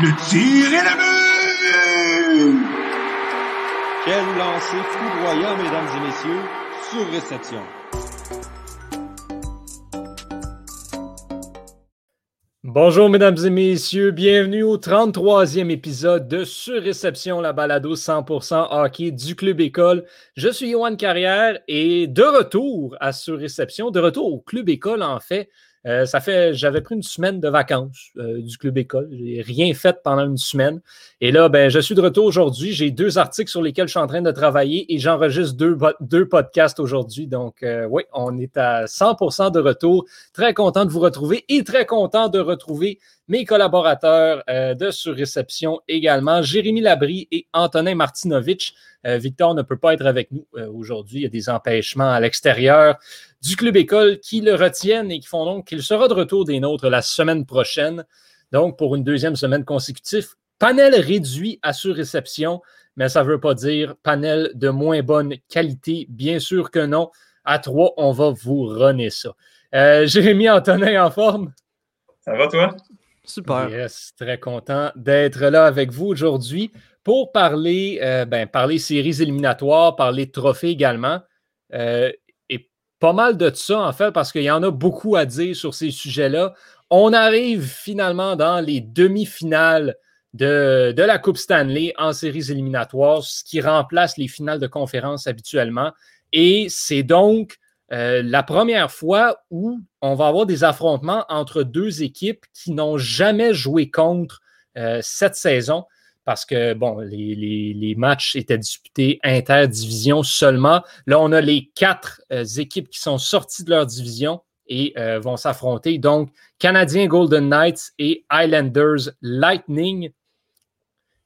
Le tir est la but! Quel lancer foudroyant, mesdames et messieurs, sur réception. Bonjour mesdames et messieurs, bienvenue au 33e épisode de Surréception, la balado 100% hockey du Club École. Je suis Yohan Carrière et de retour à Surréception, de retour au Club École en fait, euh, ça fait, j'avais pris une semaine de vacances euh, du club école. J'ai rien fait pendant une semaine. Et là, ben, je suis de retour aujourd'hui. J'ai deux articles sur lesquels je suis en train de travailler et j'enregistre deux, deux podcasts aujourd'hui. Donc, euh, oui, on est à 100% de retour. Très content de vous retrouver et très content de retrouver mes collaborateurs de Surréception également, Jérémy Labry et Antonin Martinovitch. Victor ne peut pas être avec nous aujourd'hui. Il y a des empêchements à l'extérieur du Club École qui le retiennent et qui font donc qu'il sera de retour des nôtres la semaine prochaine. Donc, pour une deuxième semaine consécutive, panel réduit à surréception, mais ça ne veut pas dire panel de moins bonne qualité. Bien sûr que non. À trois, on va vous runner ça. Euh, Jérémy Antonin en forme? Ça va, toi? Super. Yes, très content d'être là avec vous aujourd'hui pour parler, euh, ben, parler séries éliminatoires, parler trophées également. Euh, pas mal de ça, en fait, parce qu'il y en a beaucoup à dire sur ces sujets-là. On arrive finalement dans les demi-finales de, la Coupe Stanley en séries éliminatoires, ce qui remplace les finales de conférence habituellement. Et c'est donc euh, la première fois où on va avoir des affrontements entre deux équipes qui n'ont jamais joué contre euh, cette saison parce que, les, matchs étaient disputés interdivision seulement. Là, on a les quatre euh, équipes qui sont sorties de leur division et vont s'affronter. Donc, Canadiens Golden Knights et Islanders Lightning.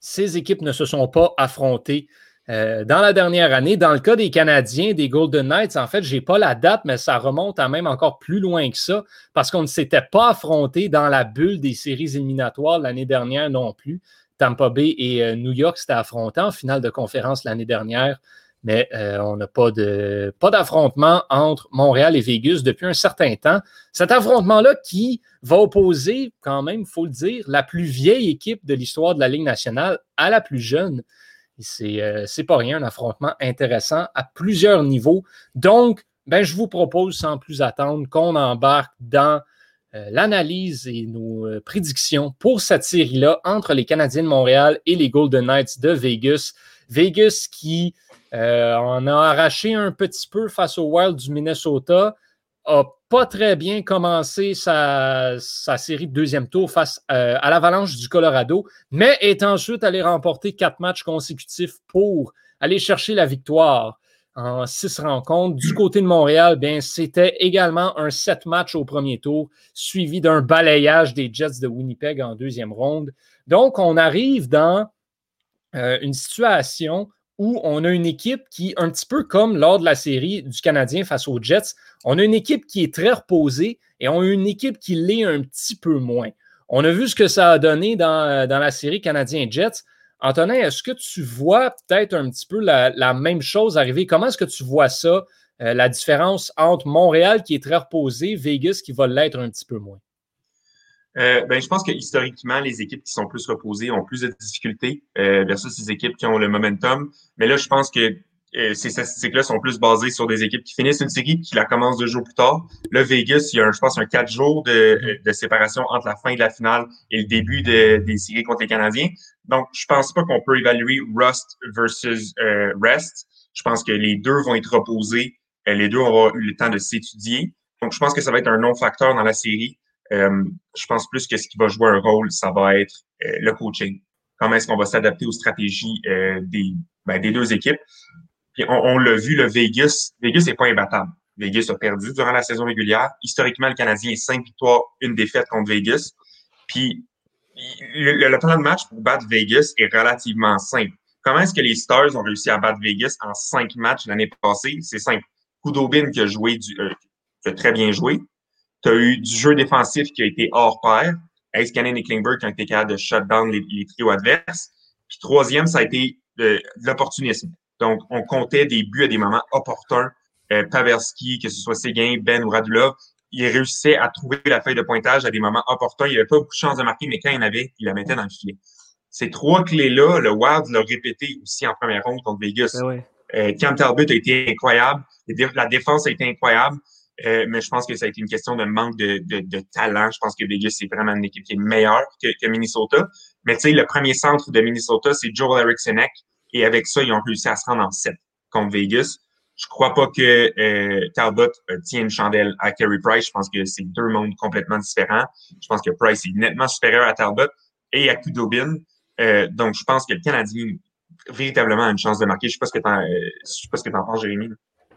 Ces équipes ne se sont pas affrontées euh, dans la dernière année. Dans le cas des Canadiens, des Golden Knights, en fait, je n'ai pas la date, mais ça remonte à même encore plus loin que ça, parce qu'on ne s'était pas affronté dans la bulle des séries éliminatoires l'année dernière non plus. Tampa Bay et euh, New York s'étaient affrontés en finale de conférence l'année dernière, mais euh, on n'a pas, de, pas d'affrontement entre Montréal et Vegas depuis un certain temps. Cet affrontement-là qui va opposer, quand même, il faut le dire, la plus vieille équipe de l'histoire de la Ligue nationale à la plus jeune. C'est, euh, pas rien, un affrontement intéressant à plusieurs niveaux. Donc, ben, je vous propose sans plus attendre qu'on embarque dans euh, l'analyse et nos euh, prédictions pour cette série-là entre les Canadiens de Montréal et les Golden Knights de Vegas. Vegas qui euh, en a arraché un petit peu face au Wild du Minnesota, a pas très bien commencé sa, série de deuxième tour face à l'Avalanche du Colorado, mais est ensuite allé remporter quatre matchs consécutifs pour aller chercher la victoire en six rencontres. Du côté de Montréal, bien, c'était également un sept match au premier tour, suivi d'un balayage des Jets de Winnipeg en deuxième ronde. Donc, on arrive dans euh, une situation où on a une équipe qui, un petit peu comme lors de la série du Canadien face aux Jets, on a une équipe qui est très reposée et on a une équipe qui l'est un petit peu moins. On a vu ce que ça a donné dans, dans la série Canadien-Jets. Antonin, est-ce que tu vois peut-être un petit peu la, même chose arriver? Comment est-ce que tu vois ça, euh, la différence entre Montréal qui est très reposé, Vegas qui va l'être un petit peu moins? Euh, ben, je pense que historiquement, les équipes qui sont plus reposées ont plus de difficultés euh, versus ces équipes qui ont le momentum. Mais là, je pense que euh, ces statistiques-là sont plus basées sur des équipes qui finissent une série qui la commencent deux jours plus tard. Le Vegas, il y a, je pense, un quatre jours de, de, séparation entre la fin de la finale et le début de, des séries contre les Canadiens. Donc, je pense pas qu'on peut évaluer Rust versus euh, Rest. Je pense que les deux vont être reposés. Euh, les deux auront eu le temps de s'étudier. Donc, je pense que ça va être un non-facteur dans la série. Euh, je pense plus que ce qui va jouer un rôle, ça va être le coaching. Comment est-ce qu'on va s'adapter aux stratégies des, ben, des deux équipes on, l'a vu, le Vegas, Vegas n'est pas imbattable. Vegas a perdu durant la saison régulière. Historiquement, le Canadien est cinq victoires, une défaite contre Vegas. Puis le, plan de match pour battre Vegas est relativement simple. Comment est-ce que les Stars ont réussi à battre Vegas en cinq matchs l'année passée? C'est simple. Kudobin qui a joué du, euh, qui a très bien joué. Tu as eu du jeu défensif qui a été hors pair. Ace Cannon et Klingberg qui ont été capables de shut down les, les trios adverses. Puis troisième, ça a été de l'opportunisme. Donc, on comptait des buts à des moments opportuns. Euh, Pavelski, que ce soit Séguin, Ben ou Radulov, il réussissait à trouver la feuille de pointage à des moments opportuns. Il n'avait pas beaucoup de chance de marquer, mais quand il en avait, il la mettait dans le filet. Ces trois clés-là, le Wild l'a répété aussi en première ronde contre Vegas. Ben ouais. Euh, Cam Talbot a été incroyable. La défense a été incroyable. Euh, mais je pense que ça a été une question de manque de, de, de talent. Je pense que Vegas, c'est vraiment une équipe qui est meilleure que, que Minnesota. Mais tu sais, le premier centre de Minnesota, c'est Joel Erikssonek. Et avec ça, ils ont réussi à se rendre en 7 contre Vegas. Je crois pas que euh, Talbot euh, tient une chandelle à Kerry Price. Je pense que c'est deux mondes complètement différents. Je pense que Price est nettement supérieur à Talbot et à Kudobin. Euh, donc, je pense que le Canadien véritablement a une chance de marquer. Je sais pas ce que t'en, euh, je sais pas ce que penses, Jérémy.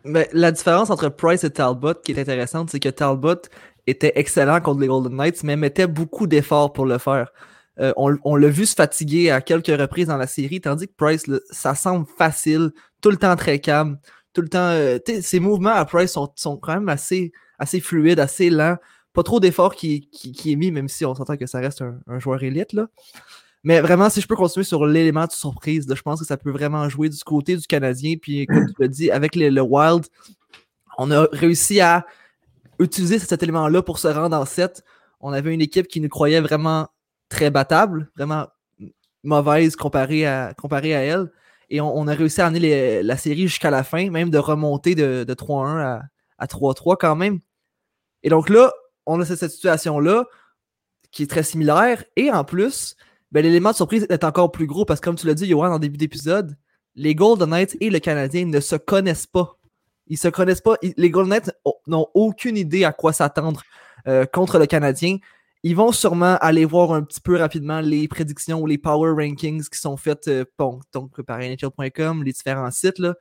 Mais la différence entre Price et Talbot qui est intéressante, c'est que Talbot était excellent contre les Golden Knights, mais mettait beaucoup d'efforts pour le faire. Euh, on, l'a vu se fatiguer à quelques reprises dans la série, tandis que Price, ça semble facile, tout le temps très calme, tout le temps. euh, ses mouvements à Price sont, sont quand même assez, assez fluides, assez lents. Pas trop d'efforts qui, qui, qui est mis, même si on s'entend que ça reste un, un joueur élite. Là. Mais vraiment, si je peux continuer sur l'élément de surprise, là, je pense que ça peut vraiment jouer du côté du Canadien. Puis, comme tu l'as dit, avec le Wild, on a réussi à utiliser cet élément-là pour se rendre en 7. On avait une équipe qui nous croyait vraiment très battable, vraiment mauvaise comparée à, comparée à elle. Et on, a réussi à amener la série jusqu'à la fin, même de remonter de, de 3-1 à, à 3-3 quand même. Et donc là, on a cette situation-là qui est très similaire. Et en plus, ben, l'élément de surprise est encore plus gros parce que, comme tu l'as dit, Johan, en début d'épisode, les Golden Knights et le Canadien ne se connaissent pas. Ils se connaissent pas. Les Golden Knights n'ont aucune idée à quoi s'attendre euh, contre le Canadien. Ils vont sûrement aller voir un petit peu rapidement les prédictions ou les power rankings qui sont faites euh, par NHL.com, les différents sites. Là.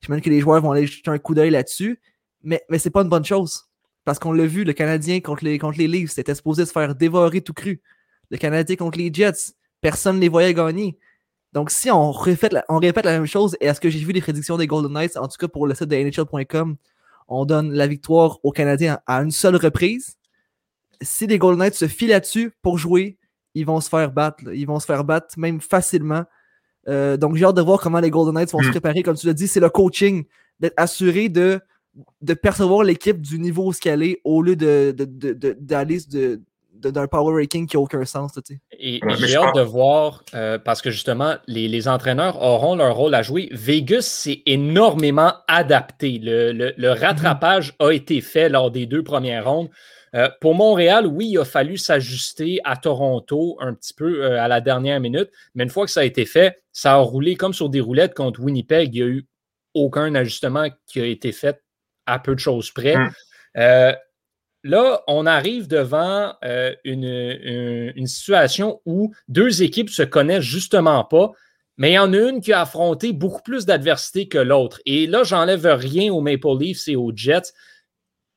J'imagine que les joueurs vont aller jeter un coup d'œil là-dessus. Mais, mais c'est pas une bonne chose. Parce qu'on l'a vu, le Canadien contre les, contre les Leafs, c'était supposé se faire dévorer tout cru. Le Canadien contre les Jets, personne ne les voyait gagner. Donc, si on répète, la, on répète la même chose, et à ce que j'ai vu les prédictions des Golden Knights, en tout cas pour le site de NHL.com, on donne la victoire aux Canadiens à une seule reprise. Si les Golden Knights se fient là-dessus pour jouer, ils vont se faire battre. là. Ils vont se faire battre, même facilement. Euh, donc, j'ai hâte de voir comment les Golden Knights vont se Mm. préparer. Comme tu l'as dit, c'est le coaching, d'être assuré de, de percevoir l'équipe du niveau où ce qu'elle est au lieu de- d'aller de, de- d'un power ranking qui n'a aucun sens. là, tu sais. Et, Ouais, et mais j'ai hâte pense- de voir, euh, parce que justement, les, les entraîneurs auront leur rôle à jouer. Vegas s'est énormément adapté. Le, le- le rattrapage a été fait lors des deux premières rondes. Euh, pour Montréal, oui, il a fallu s'ajuster à Toronto un petit peu euh, à la dernière minute, mais une fois que ça a été fait, ça a roulé comme sur des roulettes contre Winnipeg. Il n'y a eu aucun ajustement qui a été fait à peu de choses près. Mm. Euh, Là, on arrive devant euh, une, une- une situation où deux équipes se connaissent justement pas, mais il y en a une qui a affronté beaucoup plus d'adversité que l'autre. Et là, j'enlève rien aux Maple Leafs et aux Jets,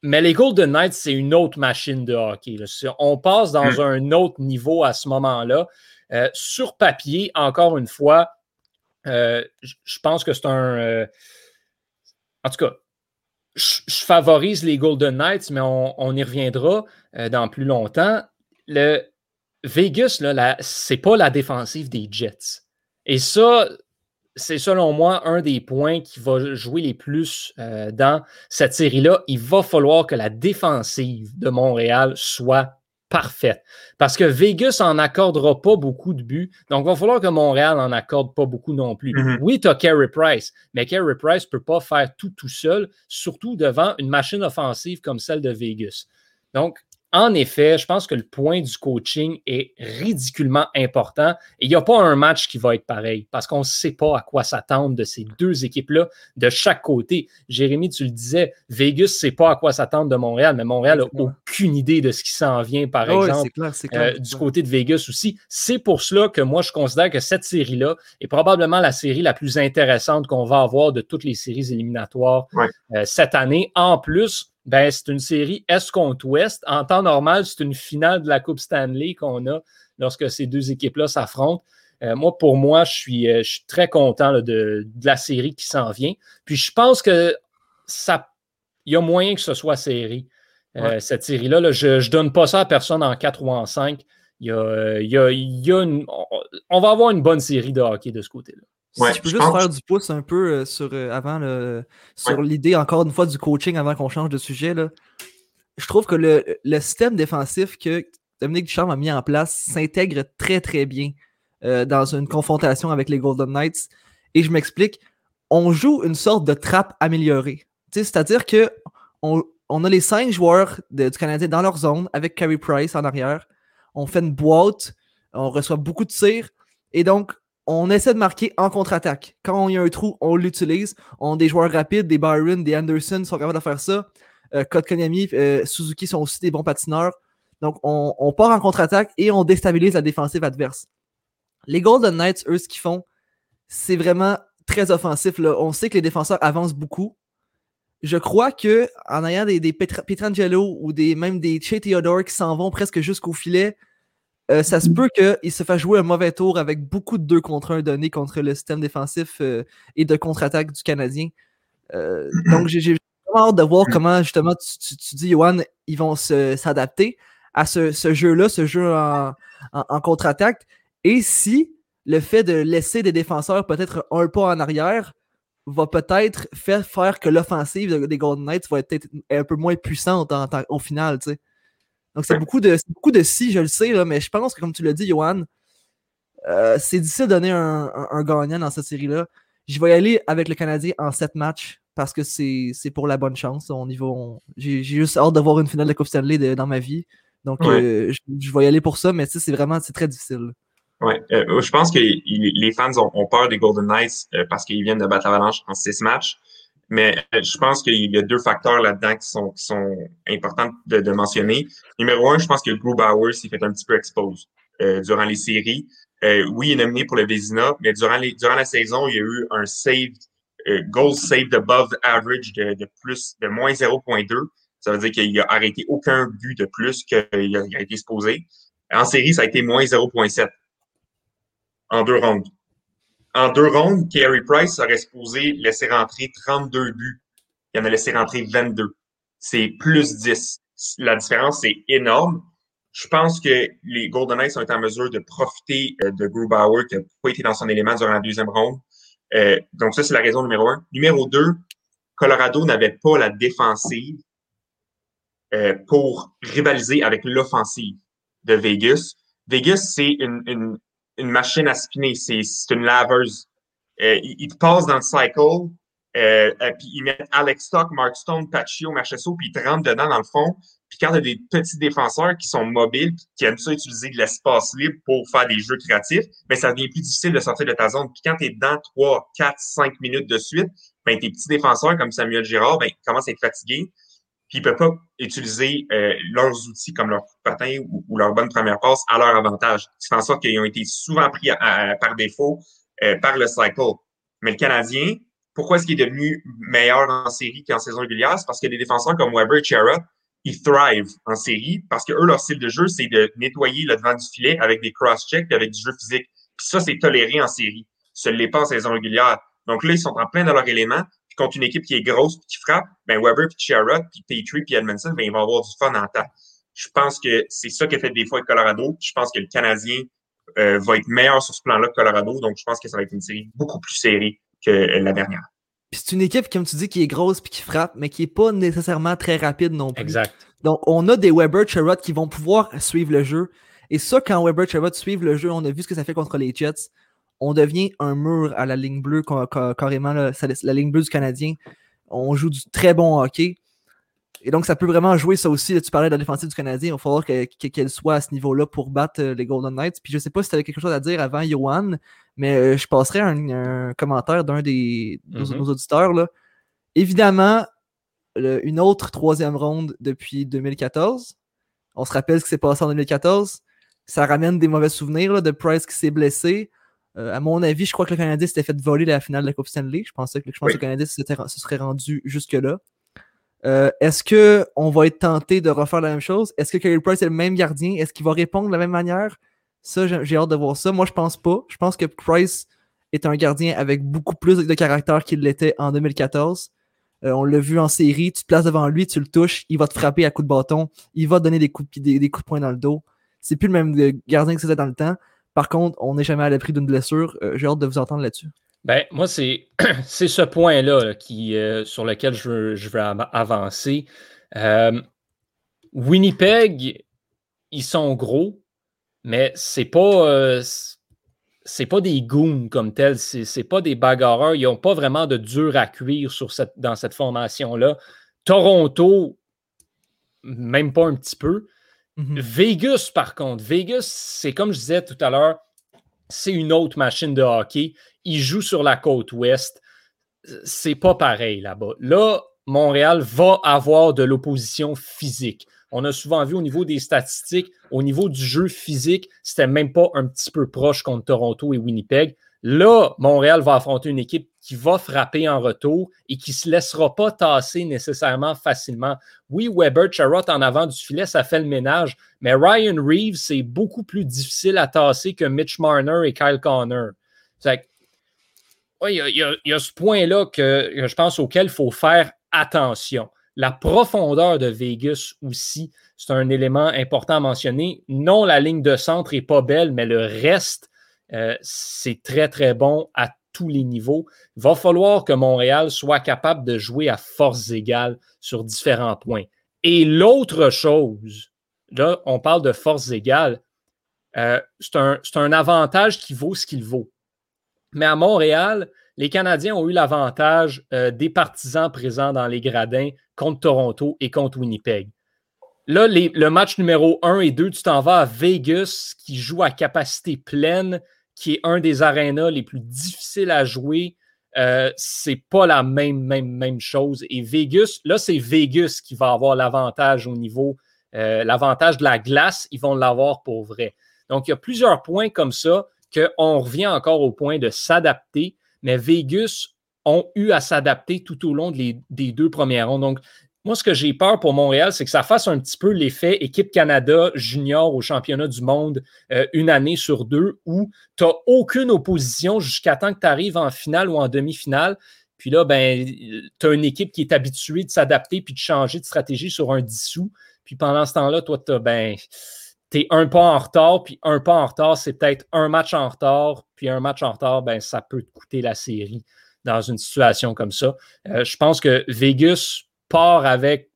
mais les Golden Knights, c'est une autre machine de hockey. là. On passe dans Mm. un autre niveau à ce moment-là. Euh, sur papier, encore une fois, euh, je pense que c'est un. en tout cas, je, favorise les Golden Knights, mais on, y reviendra euh, dans plus longtemps. Le Vegas, là, c'est pas la défensive des Jets. Et ça, c'est selon moi un des points qui va jouer les plus euh, dans cette série-là. Il va falloir que la défensive de Montréal soit parfaite. Parce que Vegas en accordera pas beaucoup de buts. Donc, il va falloir que Montréal en accorde pas beaucoup non plus. Mhm. Oui, tu as Carey Price, mais Carey Price ne peut pas faire tout tout seul, surtout devant une machine offensive comme celle de Vegas. Donc, en effet, je pense que le point du coaching est ridiculement important. Et il n'y a pas un match qui va être pareil parce qu'on ne sait pas à quoi s'attendre de ces deux équipes-là de chaque côté. Jérémy, tu le disais, Vegas ne sait pas à quoi s'attendre de Montréal, mais Montréal n'a aucune idée de ce qui s'en vient, par Ah exemple. clair, clair. Euh, du côté de Vegas aussi. C'est pour cela que moi, je considère que cette série-là est probablement la série la plus intéressante qu'on va avoir de toutes les séries éliminatoires Ouais. euh, cette année. En plus, ben, c'est une série Est contre Ouest. En temps normal, c'est une finale de la Coupe Stanley qu'on a lorsque ces deux équipes-là s'affrontent. Euh, moi, pour moi, je suis, euh, je suis très content là, de, de la série qui s'en vient. Puis je pense que ça, il y a moyen que ce soit série. euh, cette série-là. là. Je ne donne pas ça à personne en 4 ou en 5. Il y a, il y a- il y a une- on va avoir une bonne série de hockey de ce côté-là. Si je peux juste pense- faire du pouce un peu euh, sur, euh, avant le, sur l'idée, encore une fois, du coaching avant qu'on change de sujet. Là. je trouve que le, le, système défensif que Dominique Ducharme a mis en place s'intègre très très bien euh, dans une confrontation avec les Golden Knights. Et je m'explique, on joue une sorte de trappe améliorée. C'est-à-dire que on, on, a les cinq joueurs du Canadien dans leur zone avec Carey Price en arrière. On fait une boîte, on reçoit beaucoup de tirs. Et donc, on essaie de marquer en contre-attaque. Quand il y a un trou, on l'utilise. On a des joueurs rapides, des Byron, des Anderson sont capables de faire ça. Euh, Kotkaniemi, euh, Suzuki sont aussi des bons patineurs. Donc, on, part en contre-attaque et on déstabilise la défensive adverse. Les Golden Knights, eux, ce qu'ils font, c'est vraiment très offensif. On sait que les défenseurs avancent beaucoup. Je crois que en ayant des, des Pietrangelo ou des, même des Che Theodore qui s'en vont presque jusqu'au filet, euh, ça se peut qu'il se fasse jouer un mauvais tour avec beaucoup de 2 contre 1 donnés contre le système défensif euh, et de contre-attaque du Canadien. Euh, donc, j'ai vraiment hâte de voir comment, justement, tu, dis, Johan, ils vont s'adapter à ce, jeu-là, ce jeu en, contre-attaque. Et si le fait de laisser des défenseurs peut-être un pas en arrière va peut-être faire, faire que l'offensive des Golden Knights va être un peu moins puissante au final, tu sais. Donc, c'est beaucoup, de, beaucoup de si, je le sais, là, mais je pense que, comme tu l'as dit, Johan, euh, c'est difficile de donner un, gagnant dans cette série-là. Je vais y aller avec le Canadien en sept matchs parce que c'est pour la bonne chance. J'ai juste hâte de voir une finale de Coupe Stanley dans ma vie. Donc, euh, je, vais y aller pour ça, mais c'est vraiment très difficile. Oui, euh, je pense que les fans ont, peur des Golden Knights parce qu'ils viennent de battre l'Avalanche en six matchs. Mais euh, je pense qu'il y a deux facteurs là-dedans qui sont, qui sont importants de, de, mentionner. Numéro un, je pense que Grubauer s'est fait un petit peu expose euh, durant les séries. Euh, oui, il est nominé pour le Vézina, mais durant, les, durant la saison, il y a eu un save, euh, goal saved above average de, plus de moins 0.2. Ça veut dire qu'il a arrêté aucun but de plus qu'il a, a été exposé. En série, ça a été moins 0.7 en deux rondes. En deux rondes, Carey Price aurait supposé laisser rentrer 32 buts. Il en a laissé rentrer 22. C'est plus 10. La différence, c'est énorme. Je pense que les Golden Knights sont en mesure de profiter euh, de Grubauer qui n'a pas été dans son élément durant la deuxième ronde. Euh, donc ça, c'est la raison numéro un. Numéro deux, Colorado n'avait pas la défensive euh, pour rivaliser avec l'offensive de Vegas. Vegas, c'est une, une machine à spinner, c'est une laveuse. Euh, il, te passe dans le cycle, euh, euh, puis ils mettent Alex Stock, Mark Stone, Paccio, Marchesso, puis ils te rentrent dedans dans le fond. Puis quand tu as des petits défenseurs qui sont mobiles, qui aiment ça utiliser de l'espace libre pour faire des jeux créatifs, mais ben, ça devient plus difficile de sortir de ta zone. Puis quand tu es dedans 3, 4, 5 minutes de suite, ben, tes petits défenseurs comme Samuel Girard ben, commencent à être fatigués puis ils peuvent pas utiliser euh, leurs outils comme leur patin ou, leur bonne première passe à leur avantage. C'est en sorte qu'ils ont été souvent pris par défaut euh, par le cycle. Mais le Canadien, pourquoi est-ce qu'il est devenu meilleur en série qu'en saison régulière? C'est parce que des défenseurs comme Weber et Chera, ils thrive en série parce que eux, leur style de jeu, c'est de nettoyer le devant du filet avec des cross-checks avec du jeu physique. Puis ça, c'est toléré en série. Ce n'est pas en saison régulière. Donc là, ils sont en plein dans leur élément contre une équipe qui est grosse et qui frappe, ben Weber, puis Sherrod, puis Petrie, puis Edmondson, ben ils vont avoir du fun en temps. Je pense que c'est ça qui a fait des fois avec Colorado. Je pense que le Canadien euh, va être meilleur sur ce plan-là que Colorado. Donc, je pense que ça va être une série beaucoup plus serrée que la dernière. Puis c'est une équipe, comme tu dis, qui est grosse puis qui frappe, mais qui n'est pas nécessairement très rapide non plus. Exact. Donc, on a des Weber, Sherrod qui vont pouvoir suivre le jeu. Et ça, quand Weber, Sherrod suivent le jeu, on a vu ce que ça fait contre les Jets on devient un mur à la ligne bleue, carrément, la, ligne bleue du Canadien. On joue du très bon hockey. Et donc, ça peut vraiment jouer ça aussi. tu parlais de la défensive du Canadien. Il va falloir qu'elle soit à ce niveau-là pour battre euh, les Golden Knights. Puis je ne sais pas si tu avais quelque chose à dire avant, Johan, mais euh, je passerai un, commentaire d'un des mm-hmm. nos, auditeurs. Là. Évidemment, une autre troisième ronde depuis 2014. On se rappelle ce qui s'est passé en 2014. Ça ramène des mauvais souvenirs de Price qui s'est blessé. Euh, à mon avis, je crois que le Canadien s'était fait voler la finale de la Coupe Stanley. Je pensais que, je pense que le Canadien se serait rendu jusque-là. Euh, est-ce qu'on va être tenté de refaire la même chose? Est-ce que Carey Price est le même gardien? Est-ce qu'il va répondre de la même manière? Ça, j'ai hâte de voir ça. Moi, je pense pas. Je pense que Price est un gardien avec beaucoup plus de caractère qu'il l'était en 2014. Euh, on l'a vu en série, tu te places devant lui, tu le touches, il va te frapper à coups de bâton, il va te donner des coups, des, des coups de poing dans le dos. C'est plus le même gardien que c'était dans le temps. Par contre, on n'est jamais à l'abri d'une blessure. Euh, j'ai hâte de vous entendre là-dessus. Ben, moi, c'est ce point-là euh, sur lequel je, veux avancer. Euh, Winnipeg, ils sont gros, mais c'est pas. Pas des goons comme tels, c'est pas des bagarreurs, ils n'ont pas vraiment de dur à cuire dans cette formation-là. Toronto, même pas un petit peu. Mhm. Vegas, par contre, Vegas, c'est comme je disais tout à l'heure, c'est une autre machine de hockey. Ils jouent sur la côte ouest. C'est pas pareil là-bas. Là, Montréal va avoir de l'opposition physique. On a souvent vu au niveau des statistiques, au niveau du jeu physique, c'était même pas un petit peu proche contre Toronto et Winnipeg. Là, Montréal va affronter une équipe qui va frapper en retour et qui ne se laissera pas tasser nécessairement facilement. Oui, Weber, Charrot en avant du filet, ça fait le ménage, mais Ryan Reeves, c'est beaucoup plus difficile à tasser que Mitch Marner et Kyle Connor. il y, a ce point-là que je pense auquel il faut faire attention. La profondeur de Vegas aussi, c'est un élément important à mentionner. Non, la ligne de centre n'est pas belle, mais le reste, euh, c'est très, très bon à tous les niveaux. Il va falloir que Montréal soit capable de jouer à force égale sur différents points. Et l'autre chose, là, on parle de force égale, euh, c'est un, un avantage qui vaut ce qu'il vaut. Mais à Montréal, les Canadiens ont eu l'avantage euh, des partisans présents dans les gradins contre Toronto et contre Winnipeg. Là, le match numéro 1 et 2, tu t'en vas à Vegas, qui joue à capacité pleine, qui est un des arénas les plus difficiles à jouer. Euh, c'est pas la même, même, chose. Et Vegas, là, c'est Vegas qui va avoir l'avantage au niveau, euh, l'avantage de la glace, ils vont l'avoir pour vrai. Donc, il y a plusieurs points comme ça qu'on revient encore au point de s'adapter mais Vegas ont eu à s'adapter tout au long des deux premières rondes. Donc, moi, ce que j'ai peur pour Montréal, c'est que ça fasse un petit peu l'effet équipe Canada junior au championnat du monde euh, une année sur deux où tu n'as aucune opposition jusqu'à temps que tu arrives en finale ou en demi-finale. Puis là, ben, tu as une équipe qui est habituée de s'adapter puis de changer de stratégie sur un dissous. Puis pendant ce temps-là, toi, tu ben, es un pas en retard, puis un pas en retard, c'est peut-être un match en retard, puis un match en retard, ben, ça peut te coûter la série dans une situation comme ça. Euh, je pense que Vegas part avec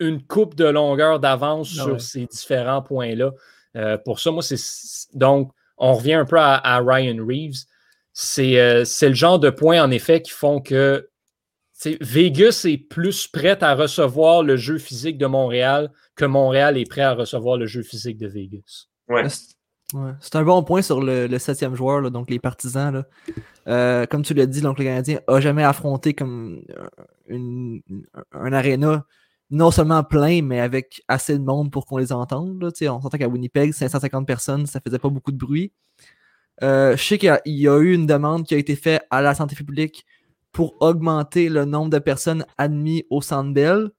une coupe de longueur d'avance ah sur ces différents points-là. Euh, pour ça, moi, c'est. Donc, on revient un peu à, Ryan Reeves. Euh, c'est le genre de points, en effet, qui font que Vegas est plus prête à recevoir le jeu physique de Montréal que Montréal est prêt à recevoir le jeu physique de Vegas. Ouais. C'est un bon point sur le, septième joueur, donc les partisans. Euh, comme tu l'as dit, donc le Canadien n'a jamais affronté comme un aréna non seulement plein, mais avec assez de monde pour qu'on les entende. on s'entend qu'à Winnipeg, 550 personnes, ça faisait pas beaucoup de bruit. Euh, je sais qu'il y, a eu une demande qui a été faite à la santé publique pour augmenter le nombre de personnes admises au Centre.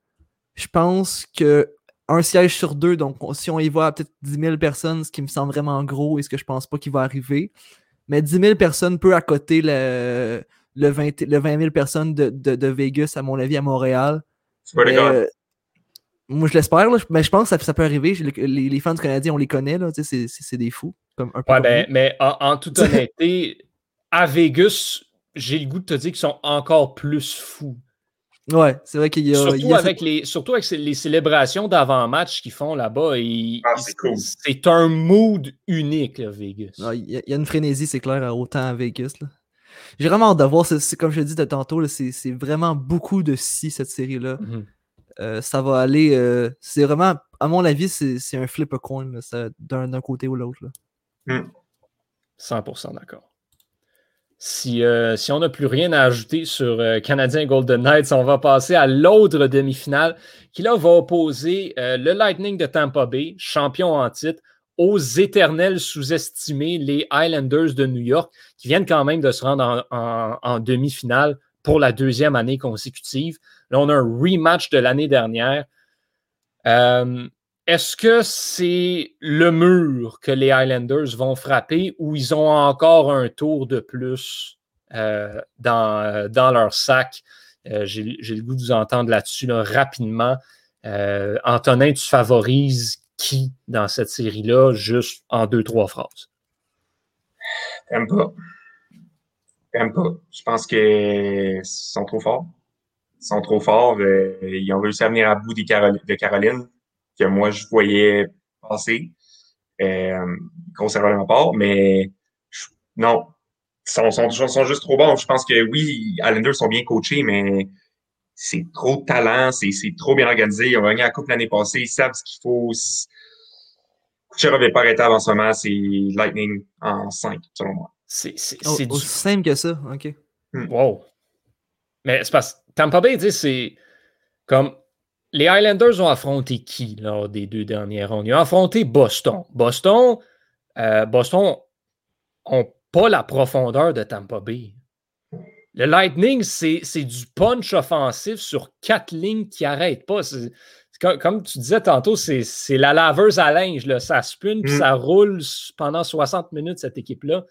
Je pense que un siège sur deux, donc si on y voit peut-être 10 000 personnes, ce qui me semble vraiment gros et ce que je pense pas qu'il va arriver, mais 10 000 personnes peut accoter le, le, 20, le 20 000 personnes de, de, Vegas, à mon avis, à Montréal. Euh, moi, je l'espère, mais je pense que ça, peut arriver. Les, les, fans du Canadien, on les connaît, c'est des fous. Comme ouais, ben, mais en, en toute honnêteté, à Vegas, j'ai le goût de te dire qu'ils sont encore plus fous. Ouais, c'est vrai qu'il y a. Surtout, avec, les, surtout avec les célébrations d'avant-match qu'ils font là-bas. Ah, c'est un mood unique, Vegas. Il y, a une frénésie, c'est clair, autant à Vegas. J'ai vraiment hâte de voir, comme je l'ai dit de tantôt, c'est vraiment beaucoup de si cette série-là. Mm-hmm. Euh, ça va aller. Euh, c'est vraiment, à mon avis, c'est un flip a coin d'un côté ou l'autre. 100% mm. D'accord. Euh, si, on n'a plus rien à ajouter sur euh, Canadien Golden Knights, on va passer à l'autre demi-finale qui là va opposer euh, le Lightning de Tampa Bay, champion en titre, aux éternels sous-estimés, les Islanders de New York, qui viennent quand même de se rendre en, demi-finale pour la deuxième année consécutive. Là, on a un rematch de l'année dernière. Est-ce que c'est le mur que les Highlanders vont frapper ou ils ont encore un tour de plus euh, dans, dans, leur sac? Euh, j'ai le goût de vous entendre là-dessus rapidement. Euh, Antonin, tu favorises qui dans cette série-là, juste en deux, trois phrases? T'aimes pas. T'aimes pas. Je pense qu'ils sont trop forts. Ils sont trop forts. ils ont réussi à venir à bout de Caroline que moi, je voyais passer. Euh, conservateur part, mais non, ils sont, sont, sont, juste trop bons. Je pense que oui, Islanders sont bien coachés, mais c'est trop de talent, c'est trop bien organisé. Ils ont gagné la Coupe l'année passée, ils savent ce qu'il faut. Kucherov n'est pas arrêté avant ce moment, c'est Lightning en 5, selon moi. C'est oh, du... aussi simple que ça, OK. Hmm. Wow. Mais c'est parce que Tampa Bay, c'est comme les Highlanders ont affronté qui lors des deux dernières rondes? Ils ont affronté Boston. Boston, euh, Boston n'ont pas la profondeur de Tampa Bay. Le Lightning, c'est du punch offensif sur quatre lignes qui n'arrêtent pas. comme, tu disais tantôt, c'est la laveuse à linge. Là. Ça spin puis mm. ça roule pendant 60 minutes, cette équipe-là.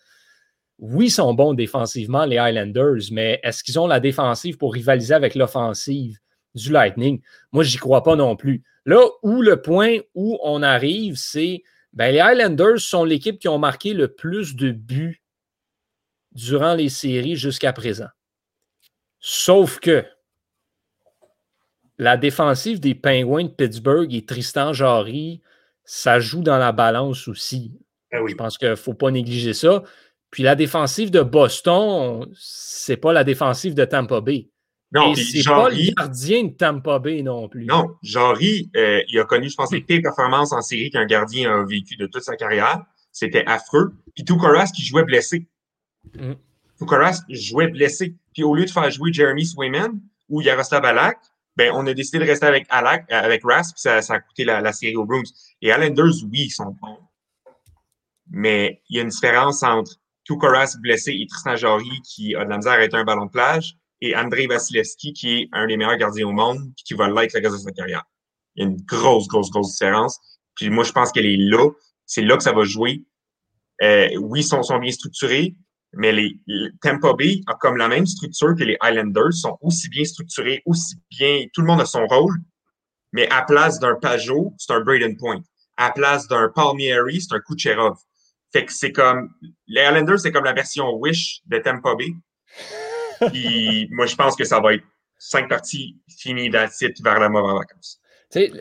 Oui, ils sont bons défensivement, les Highlanders, mais est-ce qu'ils ont la défensive pour rivaliser avec l'offensive? Du Lightning? Moi, j'y crois pas non plus. Là où le point où on arrive, c'est ben, les Highlanders sont l'équipe qui ont marqué le plus de buts durant les séries jusqu'à présent. Sauf que la défensive des Penguins de Pittsburgh et Tristan Jarry, ça joue dans la balance aussi. Ah Je pense qu'il ne faut pas négliger ça. Puis la défensive de Boston, c'est pas la défensive de Tampa Bay. Non, c'est pas le gardien de Tampa Bay non plus. Non, Jarry, euh, il a connu, je pense, les pires performances en série qu'un gardien a vécu de toute sa carrière. C'était affreux. Puis Toukaras qui jouait blessé. Mm. jouait blessé. Puis au lieu de faire jouer Jeremy Swayman ou Yaroslav Alak, ben, on a décidé de rester avec Alak, euh, avec Rasp, ça, ça a coûté la, série aux Bruins. Et Islanders, oui, ils sont bons. Mais il y a une différence entre Toukaras blessé et Tristan Jarry qui a de la misère à arrêter un ballon de plage et Andrei Vasilevski qui est un des meilleurs gardiens au monde qui va l'être le reste de sa carrière. Il y a une grosse, grosse, grosse différence. Puis moi, je pense qu'elle est là. C'est là que ça va jouer. Euh, oui, ils sont, sont bien structurés, mais les, Tampa Bay a comme la même structure que les Islanders, sont aussi bien structurés, aussi bien, tout le monde a son rôle, mais à place d'un Pajot, c'est un Braden Point. À place d'un Palmieri, c'est un Kucherov. Fait que c'est comme, les Islanders, c'est comme la version Wish de Tampa Bay. Puis moi, je pense que ça va être cinq parties finies d'attitude vers la mort en vacances. Tu sais,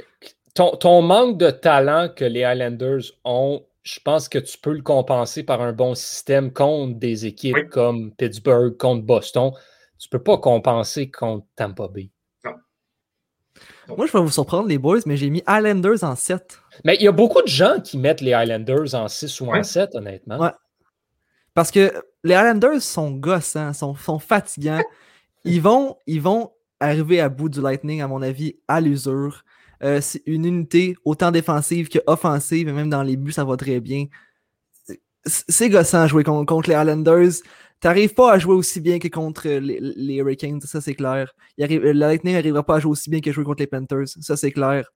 ton, ton manque de talent que les Islanders ont je pense que tu peux le compenser par un bon système contre des équipes comme Pittsburgh, contre Boston. Tu ne peux pas compenser contre Tampa Bay. Moi, je vais vous surprendre, les boys, mais j'ai mis Islanders en 7. Mais il y a beaucoup de gens qui mettent les Islanders en 6 ou en 7, honnêtement. Ouais. Parce que les Islanders sont gossants, sont, sont fatigants. Ils vont, arriver à bout du Lightning, à mon avis, à l'usure. Euh, c'est une unité autant défensive qu'offensive, et même dans les buts, ça va très bien. C'est gossant jouer contre, les Islanders. T'arrives pas à jouer aussi bien que contre les, Hurricanes, ça c'est clair. le Lightning n'arrivera pas à jouer aussi bien que jouer contre les Panthers, ça c'est clair.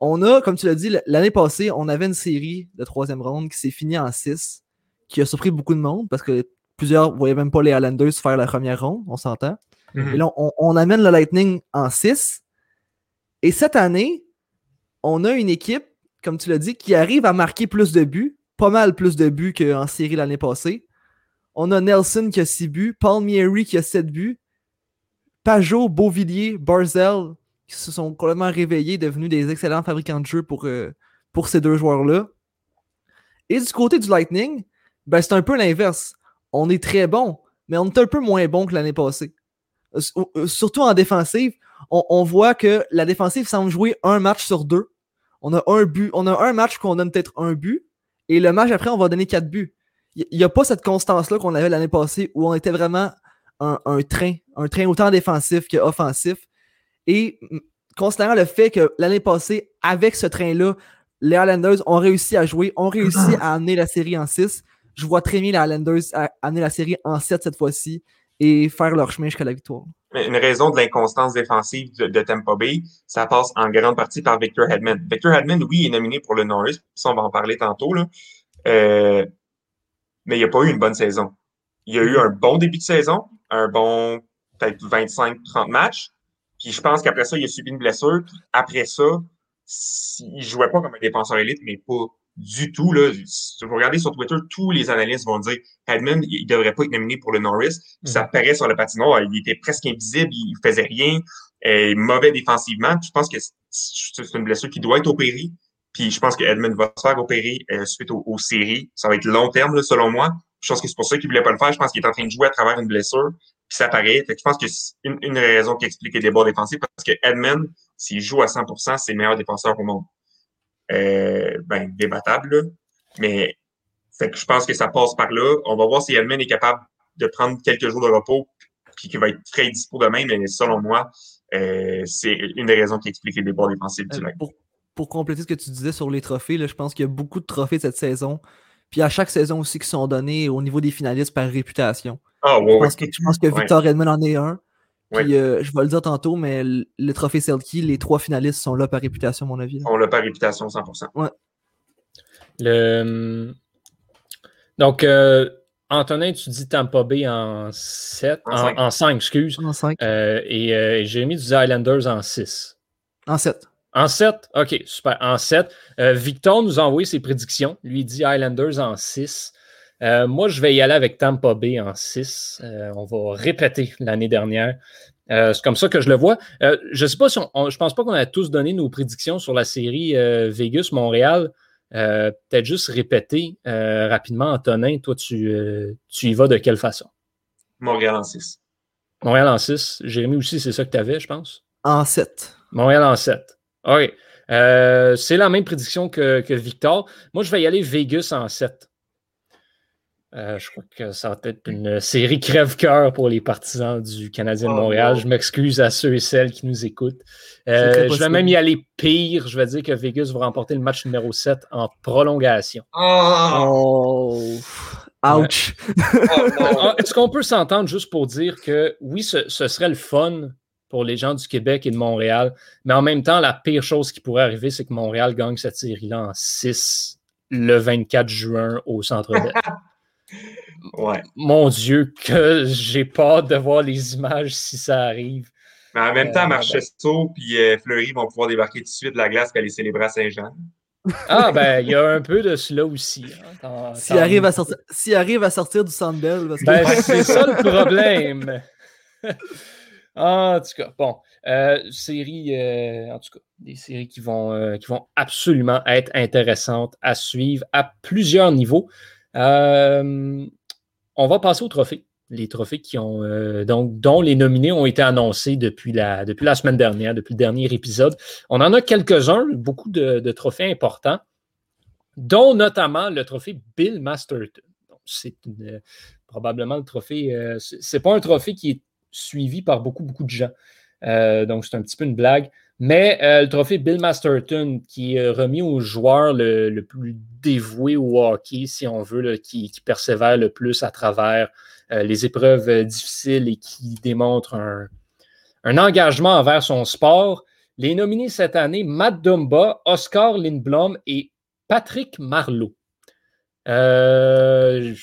On a, comme tu l'as dit, l'année passée, on avait une série de troisième ronde qui s'est finie en 6, qui a surpris beaucoup de monde parce que plusieurs ne voyaient même pas les Islanders faire la première ronde, on s'entend. Mm-hmm. Et là, on, on, amène le Lightning en 6. Et cette année, on a une équipe, comme tu l'as dit, qui arrive à marquer plus de buts, pas mal plus de buts qu'en série l'année passée. On a Nelson qui a 6 buts, Palmieri qui a 7 buts, Pajot, Beauvillier, Barzell qui se sont complètement réveillés, devenus des excellents fabricants de jeux pour, euh, pour ces deux joueurs-là. Et du côté du Lightning, ben c'est un peu l'inverse. On est très bon, mais on est un peu moins bon que l'année passée. Euh, euh, surtout en défensive, on, voit que la défensive semble jouer un match sur deux. On a un but, on a un match qu'on donne peut-être un but, et le match après, on va donner quatre buts. Il n'y a pas cette constance-là qu'on avait l'année passée où on était vraiment un, train, un train autant défensif qu'offensif. Et considérant le fait que l'année passée, avec ce train-là, les Islanders ont réussi à jouer, ont réussi à amener la série en 6. Je vois très bien les Islanders amener la série en 7 cette fois-ci et faire leur chemin jusqu'à la victoire. Une raison de l'inconstance défensive de, Tampa Bay, ça passe en grande partie par Victor Hedman. Victor Hedman, oui, est nominé pour le Norris, on va en parler tantôt, là. Euh, mais il n'a pas eu une bonne saison. Il a eu un bon début de saison, un bon peut-être 25-30 matchs. Puis je pense qu'après ça, il a subi une blessure. après ça, il jouait pas comme un défenseur élite, mais pas du tout. Là. Si vous regardez sur Twitter, tous les analystes vont dire Edmund, il devrait pas être nominé pour le Norris. ça mhm. paraît sur le patinoire. Il était presque invisible, il faisait rien. est mauvais défensivement. Je pense que c'est une blessure qui doit être opérée. Puis je pense que Edmund va se faire opérer euh, suite aux, séries. Ça va être long terme, selon moi. Je pense que c'est pour ça qu'il voulait pas le faire. Je pense qu'il est en train de jouer à travers une blessure. Puis ça paraît. Fait que je pense que c'est une, une, raison qui explique les débords défensifs parce que Edmund, s'il joue à 100%, c'est le meilleur défenseur au monde. Euh, ben, débattable, là. Mais fait que je pense que ça passe par là. On va voir si Edmund est capable de prendre quelques jours de repos puis qu'il va être très dispo demain. Mais selon moi, euh, c'est une des raisons qui explique les débords défensifs du euh, pour, pour, compléter ce que tu disais sur les trophées, là, je pense qu'il y a beaucoup de trophées cette saison. Puis à chaque saison aussi qui sont donnés au niveau des finalistes par réputation. Ah, ouais, je, pense que, je pense que Victor Edmond en est un. Puis euh, je vais le dire tantôt, mais le, trophée Selkie, les trois finalistes sont là par réputation, à mon avis. Sont là par réputation, 100%. Ouais. Le... Donc, euh, Antonin, tu dis Tampa Bay en 7, en, 5, excuse. En 5. Euh, et euh, Jérémy, tu dis Islanders en 6. En 7. En 7? OK, super. En 7. Victor nous a envoyé ses prédictions. Lui, il dit Islanders en 6. Moi, je vais y aller avec Tampa Bay en 6. on va répéter l'année dernière. c'est comme ça que je le vois. je ne sais pas si on, je pense pas qu'on a tous donné nos prédictions sur la série Vegas-Montréal. Euh, peut-être juste répéter euh, rapidement, Antonin, toi, tu, euh, tu y vas de quelle façon? Montréal en 6. Montréal en 6. Jérémy aussi, c'est ça que tu avais, je pense? En 7. Montréal en 7. OK. c'est la même prédiction que, que, Victor. Moi, je vais y aller Vegas en 7. Euh, je crois que ça va être une série crève-cœur pour les partisans du Canadien de oh, Montréal. Je m'excuse à ceux et celles qui nous écoutent. Euh, je vais même y aller pire. Je vais dire que Vegas va remporter le match numéro 7 en prolongation. Oh! Ouch! Ah, est-ce qu'on peut s'entendre juste pour dire que oui, ce, serait le fun pour les gens du Québec et de Montréal, mais en même temps, la pire chose qui pourrait arriver, c'est que Montréal gagne cette série-là en 6 le 24 juin au Centre Bell. Ouais. Mon Dieu, que j'ai peur de voir les images si ça arrive. Mais en même temps, euh, Marchesto et euh, Fleury vont pouvoir débarquer tout de suite de la glace et aller célébrer à Saint-Jean. Ah, ben, il y a un peu de cela aussi. Hein, S'il arrive, à sortir, arrive à sortir du Sandbell. Ben, c'est ça le problème. en tout cas, bon. Euh, séries, en tout cas, des séries qui vont, qui vont absolument être intéressantes à suivre à plusieurs niveaux. Euh, on va passer aux trophées. Les trophées euh, dont les nominés ont été annoncés depuis la, semaine dernière, depuis le dernier épisode. On en a quelques-uns, beaucoup de, trophées importants, dont notamment le trophée Bill Masterton. C'est probablement le trophée. Euh, c'est pas un trophée qui est suivi par beaucoup, beaucoup de gens. donc, c'est un petit peu une blague. Mais euh, le trophée Bill Masterton, qui est remis au joueur le, plus dévoué au hockey, si on veut, qui, persévère le plus à travers euh, les épreuves euh, difficiles et qui démontre un, engagement envers son sport. Les nominés cette année, Matt Dumba, Oscar Lindblom et Patrick Marleau. Est-ce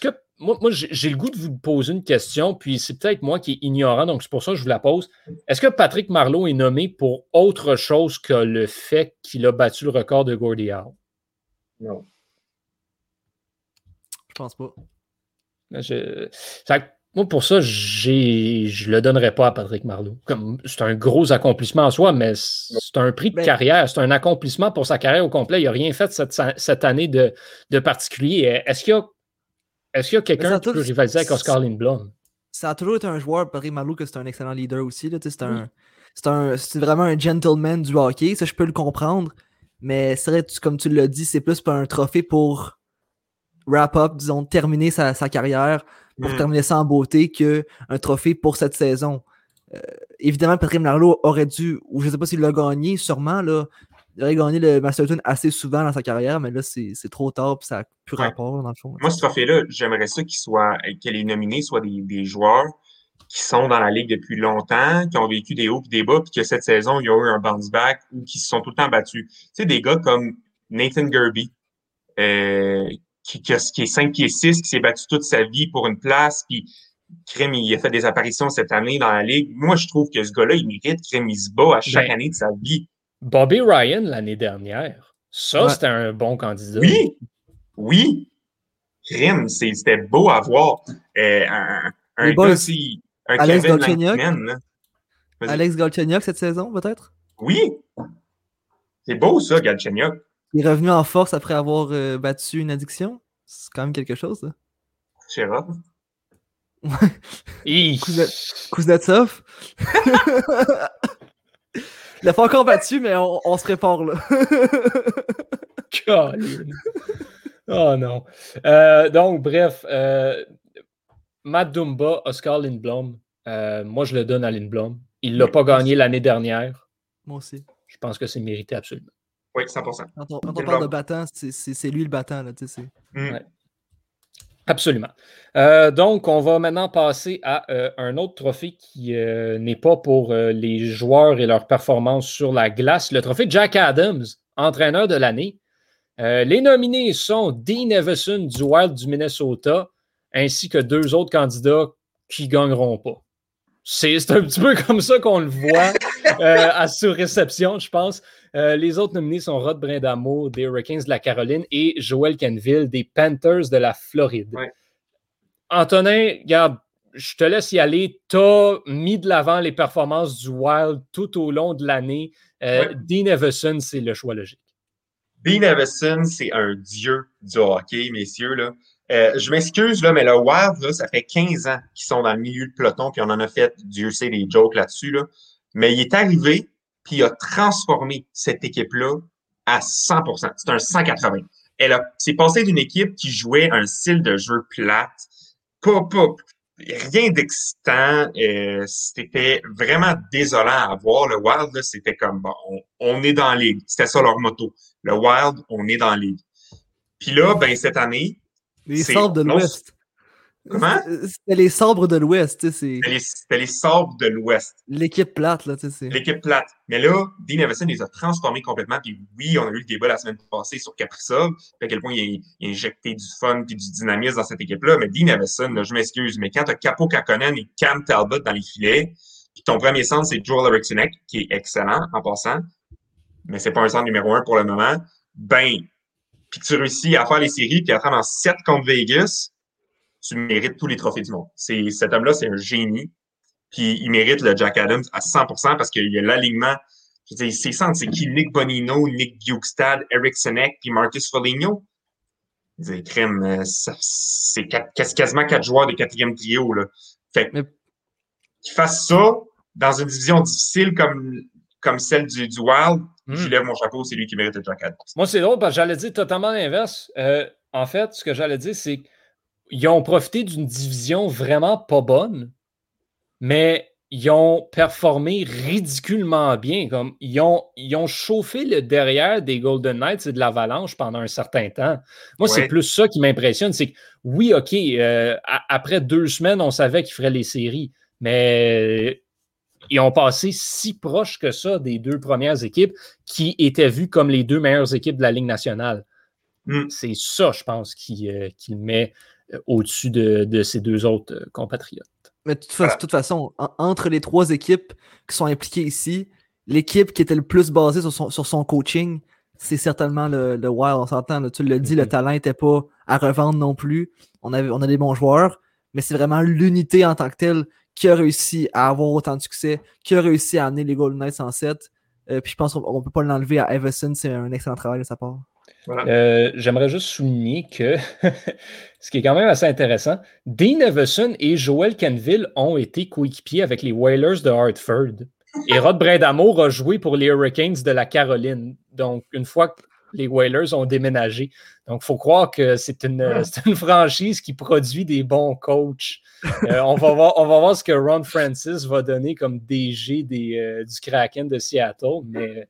que moi, j'ai le goût de vous poser une question, puis c'est peut-être moi qui est ignorant, donc c'est pour ça que je vous la pose. Est-ce que Patrick Marleau est nommé pour autre chose que le fait qu'il a battu le record de Gordie Howe? Non. Je pense pas. moi, pour ça, je ne le donnerais pas à Patrick Marleau. C'est un gros accomplissement en soi, mais c'est un prix de ben carrière. C'est un accomplissement pour sa carrière au complet. Il n'a rien fait cette, année de, de particulier. Est-ce qu'il y a est-ce qu'il y a quelqu'un qui peut rivaliser avec Oscar Lindblom? Ça a toujours été un joueur, Patrick Malou, que c'est un excellent leader aussi. C'est un, vraiment un gentleman du hockey. Ça, je peux le comprendre. Mais c'est vrai, comme tu l'as dit, c'est plus un trophée pour wrap up, disons, terminer sa, carrière, pour mm. terminer ça en beauté, qu'un trophée pour cette saison. Euh, évidemment, Patrick Marleau aurait dû, ou je ne sais pas s'il l'a gagné, sûrement, là, il aurait gagné le Masterton assez souvent dans sa carrière, mais là, c'est trop tard et ça n'a plus rapport, dans le fond. Moi, ce trophée-là, j'aimerais ça qu'il soit, que les nominés soient des, joueurs qui sont dans la ligue depuis longtemps, qui ont vécu des hauts et des bas, puis que cette saison, il y a eu un bounce back ou qui se sont tout le temps battus. Tu sais, des gars comme Nathan Gerby, euh, qui, qui, est 5 pieds 6, qui s'est battu toute sa vie pour une place, puis Crème, il a fait des apparitions cette année dans la ligue. Moi, je trouve que ce gars-là, il mérite. Crème, il se bat à chaque ben, année de sa vie. Bobby Ryan l'année dernière. Ça, c'était un bon candidat. Oui, oui. Crime, c'était beau à voir. Euh, un, un gars un Alex Vas-y. Alex Galchenyuk cette saison, peut-être? Oui! C'est beau, ça, Galchenyuk. Il est revenu en force après avoir euh, battu une addiction? C'est quand même quelque chose, ça. Kuznet- Kuznetsov. Il l'a pas encore battu, mais on, on se prépare là. Oh non. Euh, donc, bref, euh, Matt Dumba, Oscar Lindblom. euh, moi, je le donne à Lindblom. Il ne l'a Oui, pas gagné l'année dernière. Moi aussi. Je pense que c'est mérité absolument. Oui, 100%. Quand on, quand on parle de battant, c'est- lui le battant. Là, tu sais, c'est-. Ouais. Absolument. Euh, donc, on va maintenant passer à euh, un autre trophée qui euh, n'est pas pour les joueurs et leur performance sur la glace, le trophée Jack Adams, entraîneur de l'année. Les nominés sont Dean Evison du Wild du Minnesota, ainsi que deux autres candidats qui ne gagneront pas. C'est un petit peu comme ça qu'on le voit à sur-réception, je pense. Euh, les autres nominés sont Rod Brindamo des Hurricanes de la Caroline et Joel Kenville des Panthers de la Floride. Ouais. Antonin, regarde, je te laisse y aller. Tu as mis de l'avant les performances du Wild tout au long de l'année. Euh, Ouais. Dean Evison, c'est le choix logique. Bean Evison, c'est un dieu du hockey, messieurs. Là. Euh, je m'excuse, là, mais le Wild, là, ça fait 15 ans qu'ils sont dans le milieu de peloton, puis on en a fait, Dieu sait, des jokes là-dessus. Là. Mais il est arrivé, puis a transformé cette équipe-là à 100% C'est un 180 Elle a, c'est passé d'une équipe qui jouait un style de jeu plate, pas, pas, rien d'excitant. euh, c'était vraiment désolant à voir. Le Wild, là, c'était comme, bon, on, on est dans ligue. C'était ça leur motto. Le Wild, on est dans ligue. Puis là, ben, cette année, Les sabres de l'Ouest. Comment? C'était les sabres de l'Ouest. tu sais, c'était les, sabres de l'Ouest. l'équipe plate. Là, tu sais, L'équipe plate. Mais là, Dean Evison les a transformés complètement. Puis oui, on a eu le débat la semaine passée sur Kaprizov, puis à quel point il a, il a injecté du fun puis du dynamisme dans cette équipe-là. Mais Dean Evison, là, je m'excuse, mais quand tu as Capo Kakonen et Cam Talbot dans les filets, puis ton premier centre, c'est Joel Erikssonek, qui est excellent en passant, mais c'est pas un centre numéro un pour le moment, ben, puis tu réussis à faire les séries, puis à faire en 7 contre Vegas, tu mérites tous les trophées du monde. C'est, cet homme-là, c'est un génie. Puis il mérite le Jack Adams à 100% parce qu'il y a l'alignement. Je veux dire, ses centres, c'est qui? Nick Bonino, Nick Bukestad, Eric Senek, puis Marcus Foligno. Crème, euh, c'est quasiment quatre joueurs de quatrième trio. Là. Fait que Mais- qu'il fasse ça dans une division difficile comme, comme celle du, du Wild, Hmm. je lève mon chapeau, c'est lui qui mérite le Jack Adams. Moi, c'est drôle parce que j'allais dire totalement l'inverse. Euh, en fait, ce que j'allais dire, c'est qu'ils ont profité d'une division vraiment pas bonne, mais ils ont performé ridiculement bien. Comme, ils, ont, ils ont chauffé le derrière des Golden Knights et de l'Avalanche pendant un certain temps. Moi, c'est plus ça qui m'impressionne. C'est que, oui, OK, euh, a- après deux semaines, on savait qu'ils feraient les séries, mais ils ont passé si proche que ça des deux premières équipes qui étaient vues comme les deux meilleures équipes de la Ligue nationale. Mm. C'est ça, je pense, qui, euh, qui le met au-dessus de, de ses deux autres euh, compatriotes. Mais de toute, fa- Voilà. de toute façon, en- entre les trois équipes qui sont impliquées ici, l'équipe qui était le plus basée sur son, sur son coaching, c'est certainement le, le Wild. On s'entend, là, tu le dis, le Mhm. talent n'était pas à revendre non plus. On, avait, on a des bons joueurs, mais c'est vraiment l'unité en tant que telle qui a réussi à avoir autant de succès, qui a réussi à amener les Golden Knights en 7. Euh, puis je pense qu'on ne peut pas l'enlever à Everson, c'est un excellent travail de sa part. Voilà. Euh, J'aimerais juste souligner que, ce qui est quand même assez intéressant, Dean Everson et Joel Kenville ont été coéquipiers avec les Whalers de Hartford. Et Rod Brindamour a joué pour les Hurricanes de la Caroline. Donc, une fois que les Whalers ont déménagé. Donc, il faut croire que c'est une, une franchise qui produit des bons coachs. Euh, on, va voir, on va voir ce que Ron Francis va donner comme DG des, euh, du Kraken de Seattle, mais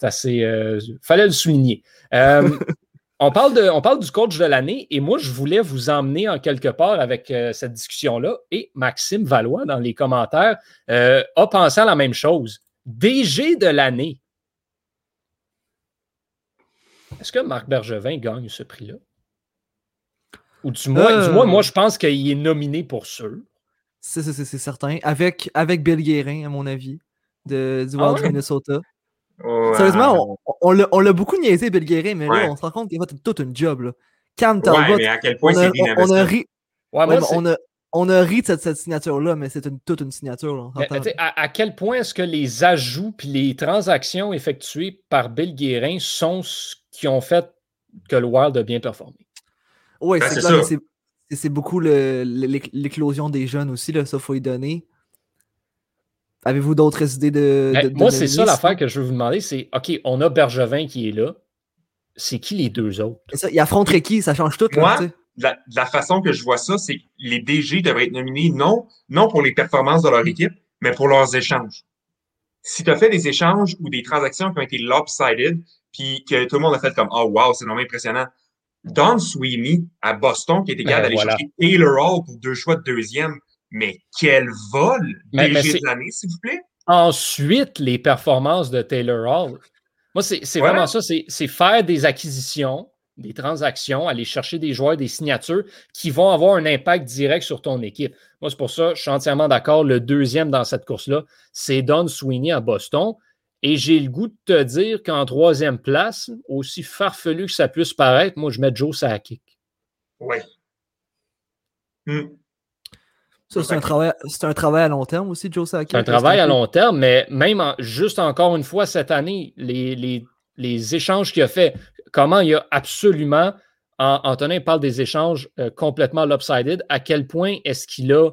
c'est assez. Il fallait le souligner. Euh, on, parle de, on parle du coach de l'année et moi, je voulais vous emmener en quelque part avec euh, cette discussion-là. Et Maxime Valois, dans les commentaires, euh, a pensé à la même chose. DG de l'année. Est-ce que Marc Bergevin gagne ce prix-là? Ou du moins, Euh. du moins, moi, je pense qu'il est nominé pour sûr. C'est certain. Avec, avec Bill Guérin, à mon avis, de, du Ah Wild ouais? Minnesota. Ouais. Sérieusement, on, on l'a- beaucoup niaisé, Bill Guérin, mais Ouais. là, on se rend compte qu'il a fait toute une job. Là. Cam Ouais, Talbot, mais à quel point on, a, c'est on- ri. Ouais, ouais, moi, mais c'est- on a, on a ri de cette, cette signature-là, mais c'est une, toute une signature. là, Mais- à, à quel point est-ce que les ajouts puis les transactions effectuées par Bill Guérin sont ce qui ont fait que le Wild a bien performé? Oui, Ben, c'est ça. c'est- beaucoup l'éclosion des jeunes aussi, là, ça, faut y donner. Avez-vous d'autres idées de. Ben, de- de moi, c'est ça l'affaire que je veux vous demander, c'est OK, on a Bergevin qui est là. C'est qui les deux autres? Ça, il affronterait qui? Ça change tout. là, Moi, de la, la façon que je vois ça, c'est que les DG devraient être nominés non, non pour les performances de leur équipe, mais pour leurs échanges. Si tu as fait des échanges ou des transactions qui ont été lopsided, puis que tout le monde a fait comme Oh wow, c'est vraiment impressionnant. Don Sweeney à Boston qui égal Ben, d'aller voilà. chercher Taylor Hall pour deux choix de deuxième. Mais quel vol Mais- DG de l'année, s'il vous plaît? Ensuite, les performances de Taylor Hall. Moi, c'est Voilà. vraiment ça, c'est faire des acquisitions, des transactions, aller chercher des joueurs, des signatures qui vont avoir un impact direct sur ton équipe. Moi, c'est pour ça, je suis entièrement d'accord. Le deuxième dans cette course-là, c'est Don Sweeney à Boston. Et j'ai le goût de te dire qu'en troisième place, aussi farfelu que ça puisse paraître, moi, je mets Joe Sakic. Ouais. Hmm. Ça, c'est un, travail, c'est un travail à long terme aussi, Joe Sakic. C'est un travail à long terme, mais même en- juste encore une fois cette année, les, les- les échanges qu'il a fait, comment il a absolument, en- Antonin parle des échanges euh, complètement lopsided, à quel point est-ce qu'il a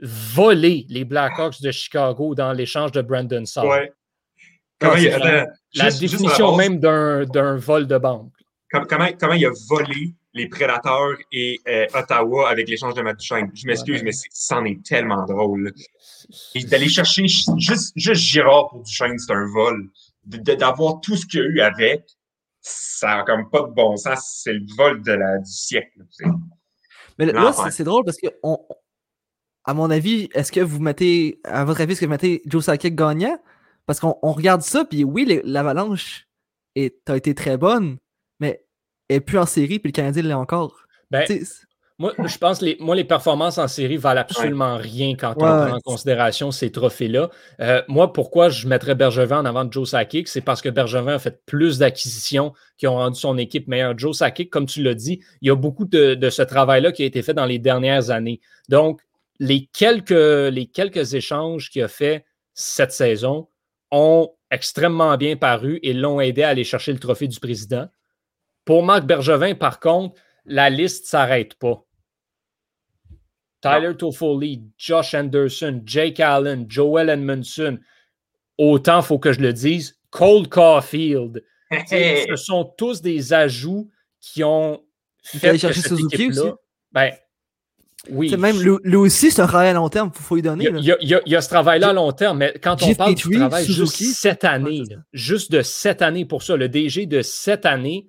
volé les Blackhawks de Chicago dans l'échange de Brandon Saul? Ouais. Comment il, la, juste- définition même d'un d'un vol de banque. com- comment, comment il a volé les Prédateurs et euh, Ottawa avec l'échange de Matt Duchesne. Je m'excuse, mais c'en est tellement drôle. Et d'aller chercher ch- juste, juste Girard pour Duchesne, c'est un vol. D'avoir tout ce qu'il y a eu avec, ça a comme pas de bon sens. C'est le vol de la, du siècle. Mais là, c'est- drôle parce que, on, à mon avis, est-ce que vous mettez, à votre avis, est-ce que vous mettez Joe Sakic gagnant? Parce qu'on on regarde ça, puis oui, l'avalanche a été très bonne, plus en série, puis le Canadien l'est encore. Ben, Moi, je pense que les, moi, les performances en série valent absolument rien quand on Ouais, prend en considération ces trophées-là. Euh, moi, pourquoi je mettrais Bergevin en avant de Joe Sakic? C'est parce que Bergevin a fait plus d'acquisitions qui ont rendu son équipe meilleure. Joe Sakic, comme tu l'as dit, il y a beaucoup de, de ce travail-là qui a été fait dans les dernières années. Donc, les quelques, les quelques échanges qu'il a fait cette saison ont extrêmement bien paru et l'ont aidé à aller chercher le trophée du président. Pour Marc Bergevin, par contre, la liste ne s'arrête pas. Tyler Toffoli, Josh Anderson, Jake Allen, Joel Edmondson. Autant, il faut que je le dise, Cole Caulfield. Ce sont tous des ajouts qui ont Il fait chercher cette Suzuki équipe-là- aussi? Ben, oui. c'est même lui, lui aussi, c'est un travail à long terme, il faut y donner. Il y, a, y y ce travail-là à long terme, mais quand on parle du travail Suzuki, juste cette année, ouais, juste de cette année pour ça, le DG de cette année,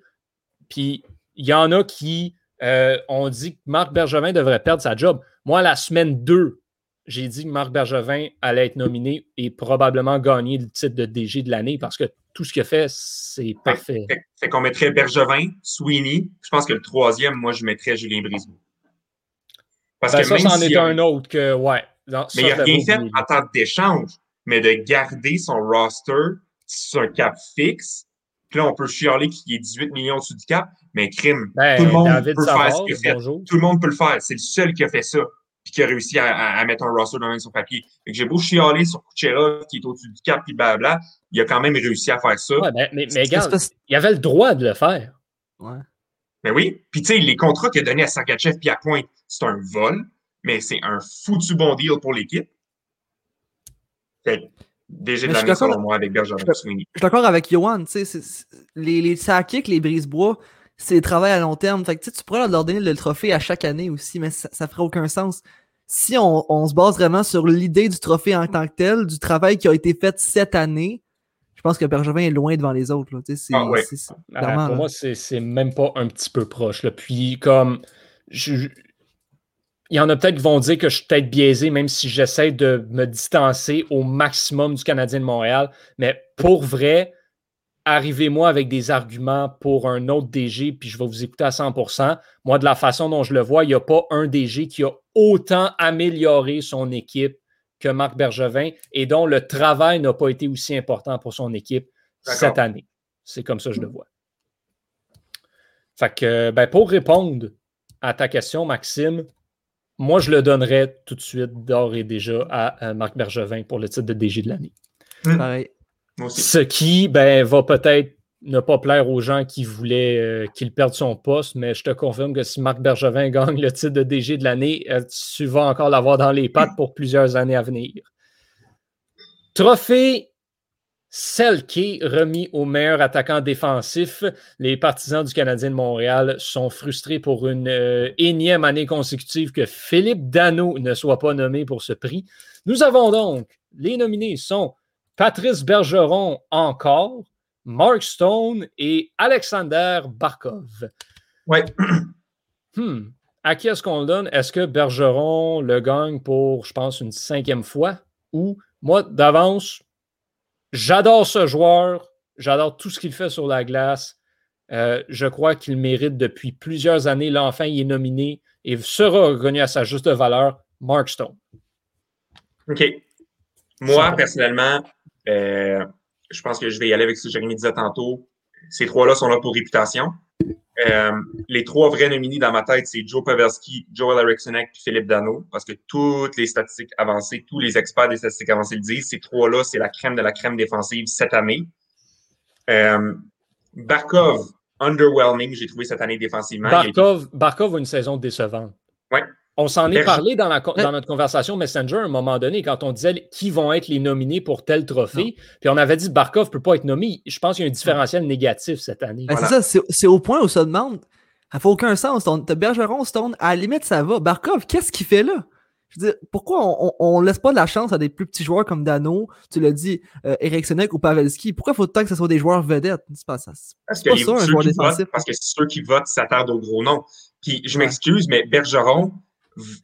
puis il y en a qui euh, ont dit que Marc Bergevin devrait perdre sa job. Moi, la semaine 2, j'ai dit que Marc Bergevin allait être nominé et probablement gagner le titre de DG de l'année parce que tout ce qu'il a fait, c'est parfait. Fait, fait qu'on mettrait Bergevin, Sweeney. Je pense que le troisième, moi, je mettrais Julien Brisebois. Parce Ben, que ça, c'en est a- un autre que, ouais. Non, ça, Mais il n'a rien fait en tant d'échange, mais de garder son roster sur un cap fixe. Puis là, on peut chialer qu'il est 18 millions au-dessus du cap, mais crime. Ben, tout le monde David peut faire Savard, ce qu'il a fait. bonjour. Tout le monde peut le faire. C'est le seul qui a fait ça, puis qui a réussi à, à- à mettre un roster dans son papier. Fait que j'ai beau chialer sur Kucherov qui est au-dessus du cap, puis blabla, il a quand même réussi à faire ça. Ouais, ben, mais, mais regarde, il avait le droit de le faire. Ouais. Mais oui. Puis tu sais, les contrats qu'il a donnés à Sergachev puis à Pointe, c'est un vol, mais c'est un foutu bon deal pour l'équipe. Fait que, DG de l'année, d'accord- selon moi, avec Bergeron je- Sweeney. Je suis d'accord avec Johan, tu sais, c'est- c'est- les, les Sakic, les Brisebois, c'est le travail à long terme. Fait que tu sais, tu pourrais leur donner le trophée à chaque année aussi, mais ça, ça ferait aucun sens. Si on, on se base vraiment sur l'idée du trophée en tant que tel, du travail qui a été fait cette année, je pense que Bergevin est loin devant les autres. là. Tu sais, c'est- Ah c'est- Ah, pour là. moi, c'est c'est même pas un petit peu proche. là. Puis, comme. je- il y en a peut-être qui vont dire que je suis peut-être biaisé, même si j'essaie de me distancer au maximum du Canadien de Montréal. Mais pour vrai, arrivez-moi avec des arguments pour un autre DG, puis je vais vous écouter à 100%. Moi, de la façon dont je le vois, il n'y a pas un DG qui a autant amélioré son équipe que Marc Bergevin et dont le travail n'a pas été aussi important pour son équipe cette année. C'est comme ça que je le vois. Fait que, ben, pour répondre à ta question, Maxime, moi, je le donnerais tout de suite, d'ores et déjà, à, Marc Bergevin pour le titre de DG de l'année. Pareil. Ce qui ben, va peut-être ne pas plaire aux gens qui voulaient euh, qu'il perde son poste, mais je te confirme que si Marc Bergevin gagne le titre de DG de l'année, euh, tu vas encore l'avoir dans les pattes pour plusieurs années à venir. Trophée Selke remis au meilleur attaquant défensif. Les partisans du Canadien de Montréal sont frustrés pour une euh, énième année consécutive que Philippe Dano ne soit pas nommé pour ce prix. Nous avons donc, les nominés sont Patrice Bergeron encore, Mark Stone et Alexander Barkov. Oui. Hmm. À qui est-ce qu'on le donne? Est-ce que Bergeron le gagne pour, je pense, une cinquième fois? Ou moi, d'avance, j'adore ce joueur, j'adore tout ce qu'il fait sur la glace. Euh, je crois qu'il mérite depuis plusieurs années. L'enfant, il est nominé et sera reconnu à sa juste valeur, Mark Stone. OK. Moi, personnellement, euh, je pense que je vais y aller avec ce que Jérémy disait tantôt. Ces trois-là sont là pour réputation. Euh, les trois vrais nominés dans ma tête, c'est Joe Pavelski, Joel Eriksson et Philippe Dano, parce que toutes les statistiques avancées, tous les experts des statistiques avancées le disent. Ces trois-là, c'est la crème de la crème défensive cette année. Euh, Barkov, underwhelming, j'ai trouvé cette année défensivement. Barkov, Barkov a une saison décevante. Ouais. On s'en est parlé dans, notre conversation Messenger à un moment donné quand on disait qui vont être les nominés pour tel trophée. Puis on avait dit Barkov ne peut pas être nommé. Je pense qu'il y a un différentiel négatif cette année. Ben, c'est ça, c'est au point où ça demande. Ça fait aucun sens. T'as Bergeron, Stone, à la limite, ça va. Barkov, qu'est-ce qu'il fait là? Je veux dire, pourquoi on ne laisse pas de la chance à des plus petits joueurs comme Dano, tu l'as dit, euh, Eric Senek ou Pavelski? Pourquoi faut tant que ce soit des joueurs vedettes? C'est pas ça. Parce que ça, un joueur défensif. parce que ceux qui votent s'attardent au gros nom. Puis je m'excuse, mais Bergeron,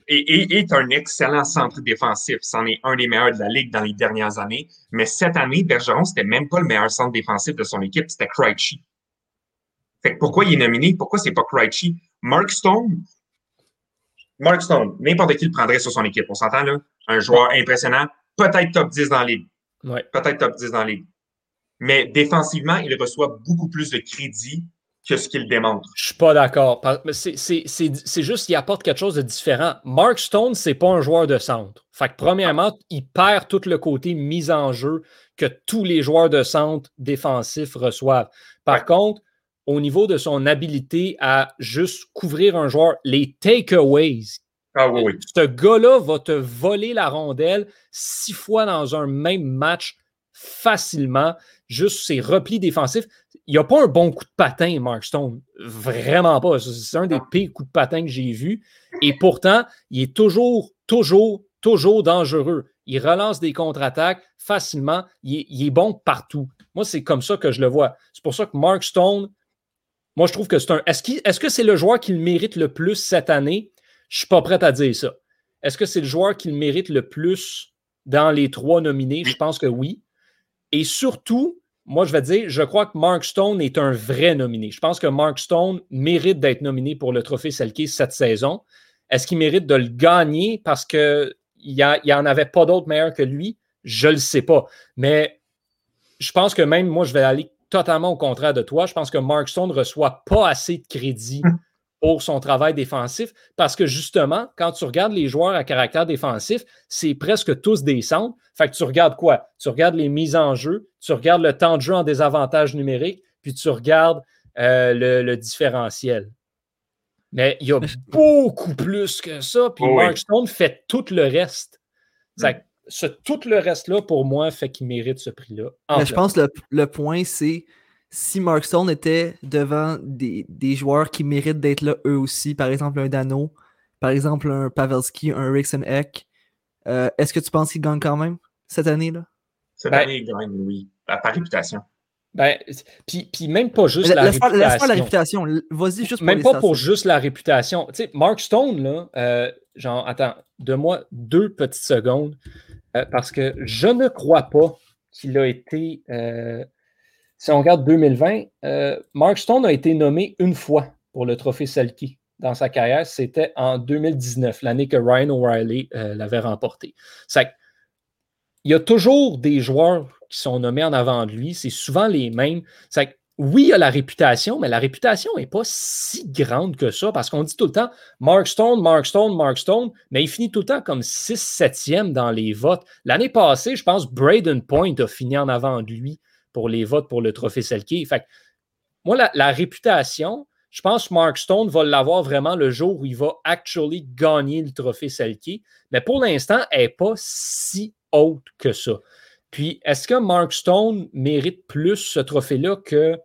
et, est un excellent centre défensif. C'en est un des meilleurs de la Ligue dans les dernières années. Mais cette année, Bergeron, c'était même pas le meilleur centre défensif de son équipe, c'était Krejci. Fait que pourquoi il est nominé? Pourquoi c'est pas Krejci? Mark Stone, Mark Stone, n'importe qui le prendrait sur son équipe. On s'entend là? Un joueur impressionnant, peut-être top 10 dans la Ligue. Peut-être top 10 dans la Ligue. Mais défensivement, il reçoit beaucoup plus de crédit que ce qu'il démontre. Je suis pas d'accord. C'est juste qu'il apporte quelque chose de différent. Mark Stone, c'est pas un joueur de centre. Fait que premièrement, il perd tout le côté mise en jeu que tous les joueurs de centre défensifs reçoivent. Par contre, au niveau de son habilité à juste couvrir un joueur, les takeaways. Ah oui, oui. Ce gars-là va te voler la rondelle six fois dans un même match facilement. Juste ses replis défensifs il a pas un bon coup de patin, Mark Stone. Vraiment pas. C'est un des pires coups de patin que j'ai vu. Et pourtant, il est toujours, toujours, toujours dangereux. Il relance des contre-attaques facilement. Il est, bon partout. Moi, c'est comme ça que je le vois. C'est pour ça que Mark Stone, moi, je trouve que c'est un. Est-ce, que c'est le joueur qui le mérite le plus cette année? Je ne suis pas prêt à dire ça. Est-ce que c'est le joueur qui le mérite le plus dans les trois nominés? Je pense que oui. Et surtout, moi, je vais dire, je crois que Mark Stone est un vrai nominé. Je pense que Mark Stone mérite d'être nominé pour le trophée Selkie cette saison. Est-ce qu'il mérite de le gagner? Parce qu'il n'y en avait pas d'autres meilleurs que lui? Je ne le sais pas. Mais je pense que même moi, je vais aller totalement au contraire de toi. Je pense que Mark Stone ne reçoit pas assez de crédit pour son travail défensif parce que justement, quand tu regardes les joueurs à caractère défensif, c'est presque tous des centres. Fait que tu regardes quoi? Tu regardes les mises en jeu, tu regardes le temps de jeu en désavantage numérique, puis tu regardes euh, le, différentiel. Mais il y a beaucoup plus que ça. Puis Mark Stone fait tout le reste. Ce, tout le reste-là, pour moi, fait qu'il mérite ce prix-là. Mais je pense que le point, c'est si Mark Stone était devant des, joueurs qui méritent d'être là eux aussi, par exemple un Dano, par exemple un Pavelski, un Rickson Eck, euh, est-ce que tu penses qu'il gagne quand même cette année-là? Cette ben, année, il gagne, oui. Par réputation. Ben, puis, même pas juste la, réputation. Laisse pas la réputation. Vas-y juste pour Même pas pour juste la réputation. Tu sais, Mark Stone, là, euh, genre, attends, donne-moi deux petites secondes, euh, parce que je ne crois pas qu'il a été si on regarde 2020, euh, Mark Stone a été nommé une fois pour le trophée Selkie dans sa carrière. C'était en 2019, l'année que Ryan O'Reilly euh, l'avait remporté. il y a toujours des joueurs qui sont nommés en avant de lui. C'est souvent les mêmes. oui, il y a la réputation, mais la réputation n'est pas si grande que ça parce qu'on dit tout le temps Mark Stone, Mark Stone, Mark Stone, mais il finit tout le temps comme 6-7e dans les votes. L'année passée, je pense Braden Point a fini en avant de lui pour les votes pour le trophée Selkie. Fait moi, la, réputation, je pense que Mark Stone va l'avoir vraiment le jour où il va actually gagner le trophée Selkie. Mais pour l'instant, elle n'est pas si haute que ça. Puis, est-ce que Mark Stone mérite plus ce trophée-là que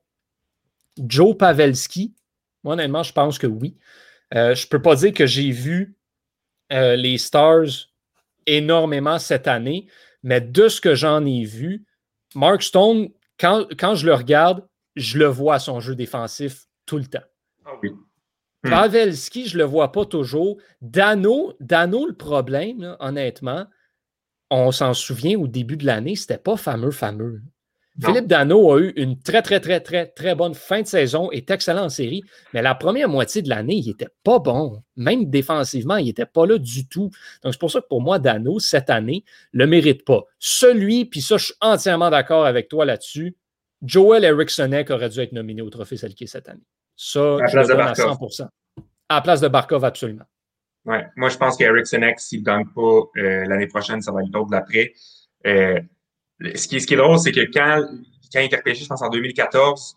Joe Pavelski, moi, honnêtement, je pense que oui. Euh, je ne peux pas dire que j'ai vu euh, les Stars énormément cette année, mais de ce que j'en ai vu, Mark Stone, quand, quand, je le regarde, je le vois à son jeu défensif tout le temps. Ah oui. Hmm. Pavelski, je ne le vois pas toujours. Dano, Dano le problème, honnêtement, on s'en souvient au début de l'année, c'était pas fameux, fameux. Philippe Dano a eu une très, très, très, très, très bonne fin de saison, est excellent en série, mais la première moitié de l'année, il n'était pas bon. Même défensivement, il n'était pas là du tout. Donc, c'est pour ça que pour moi, Dano, cette année, le mérite pas. Celui, puis ça, je suis entièrement d'accord avec toi là-dessus, Joel Erikssonek aurait dû être nominé au Trophée Selkie cette année. Ça, je le donne à 100% À la place de Barkov, absolument. Ouais. Moi, je pense qu'Erikssonek, s'il ne gagne pas euh, l'année prochaine, ça va être l'autre d'après. Euh, ce qui, ce qui est drôle, c'est que quand, quand il était repêché, je pense en 2014,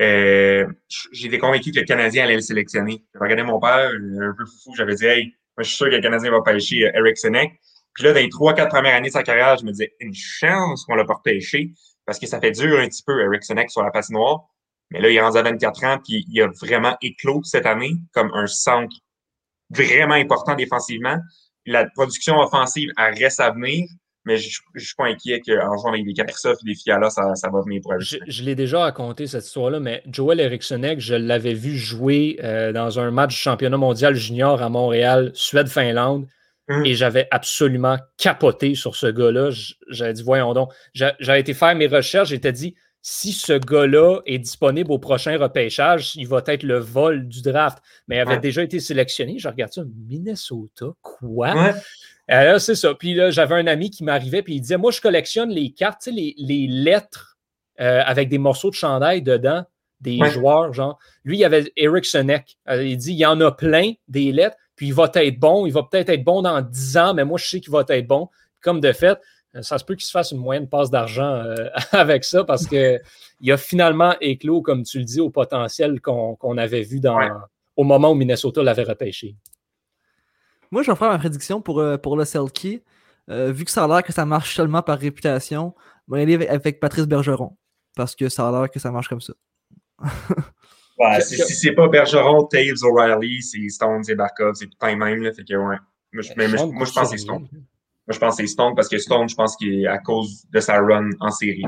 euh, j'étais convaincu que le Canadien allait le sélectionner. J'ai regardé mon père, un peu fou, j'avais dit, hey, moi, je suis sûr que le Canadien va pêcher Eric Senek. Puis là, dans les trois, quatre premières années de sa carrière, je me disais, une chance qu'on l'a pas repêché, parce que ça fait dur un petit peu, Eric Senek, sur la patinoire. Mais là, il est rendu à 24 ans, puis il a vraiment éclos cette année comme un centre vraiment important défensivement. La production offensive, elle reste à venir. Mais je ne suis pas inquiet qu'en jouant avec des Kaprizov et des Fiala, ça, ça va venir pour Je, je l'ai déjà raconté cette histoire-là, mais Joel Erikssonek, je l'avais vu jouer euh, dans un match du championnat mondial junior à Montréal, Suède-Finlande. Hum. Et j'avais absolument capoté sur ce gars-là. J'avais dit, voyons donc. J'avais été faire mes recherches, j'étais dit, si ce gars-là est disponible au prochain repêchage, il va être le vol du draft. Mais il avait déjà été sélectionné. Je regarde ça, Minnesota, quoi? Ouais. Euh, c'est ça. Puis là, j'avais un ami qui m'arrivait, puis il disait Moi, je collectionne les cartes, les, les lettres euh, avec des morceaux de chandail dedans, des joueurs, genre. Lui, il y avait Eric Senek. Euh, il dit Il y en a plein des lettres, puis il va être bon. Il va peut-être être bon dans 10 ans, mais moi, je sais qu'il va être bon. Comme de fait, ça se peut qu'il se fasse une moyenne passe d'argent avec ça parce qu'il a finalement éclos, comme tu le dis, au potentiel qu'on avait vu dans, au moment où Minnesota l'avait repêché. Moi, je vais faire ma prédiction pour, euh, pour le Selkie. Euh, vu que ça a l'air que ça marche seulement par réputation, je vais aller avec Patrice Bergeron. Parce que ça a l'air que ça marche comme ça. ouais, si, c'est pas Bergeron, Taves, O'Reilly, c'est Stone, c'est Barkov, c'est tout le même. Là, fait que, ouais. Moi, je, mais, moi, je pense que c'est Stone. Moi, je pense que c'est Stone parce que Stone, je pense qu'il est à cause de sa run en série.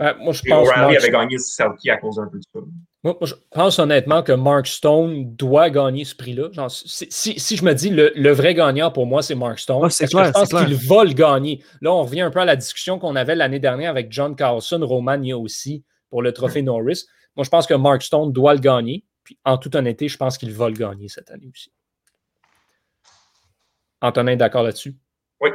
moi, je pense O'Reilly avait gagné Selkie à cause d'un peu de ça. Moi, je pense honnêtement que Mark Stone doit gagner ce prix-là. Si, si, je me dis le, le, vrai gagnant pour moi, c'est Mark Stone, c'est clair, je pense qu'il va le gagner. Là, on revient un peu à la discussion qu'on avait l'année dernière avec John Carlson, Romagna aussi, pour le trophée Norris. Moi, je pense que Mark Stone doit le gagner. Puis, en toute honnêteté, je pense qu'il va le gagner cette année aussi. Antonin, d'accord là-dessus? Oui.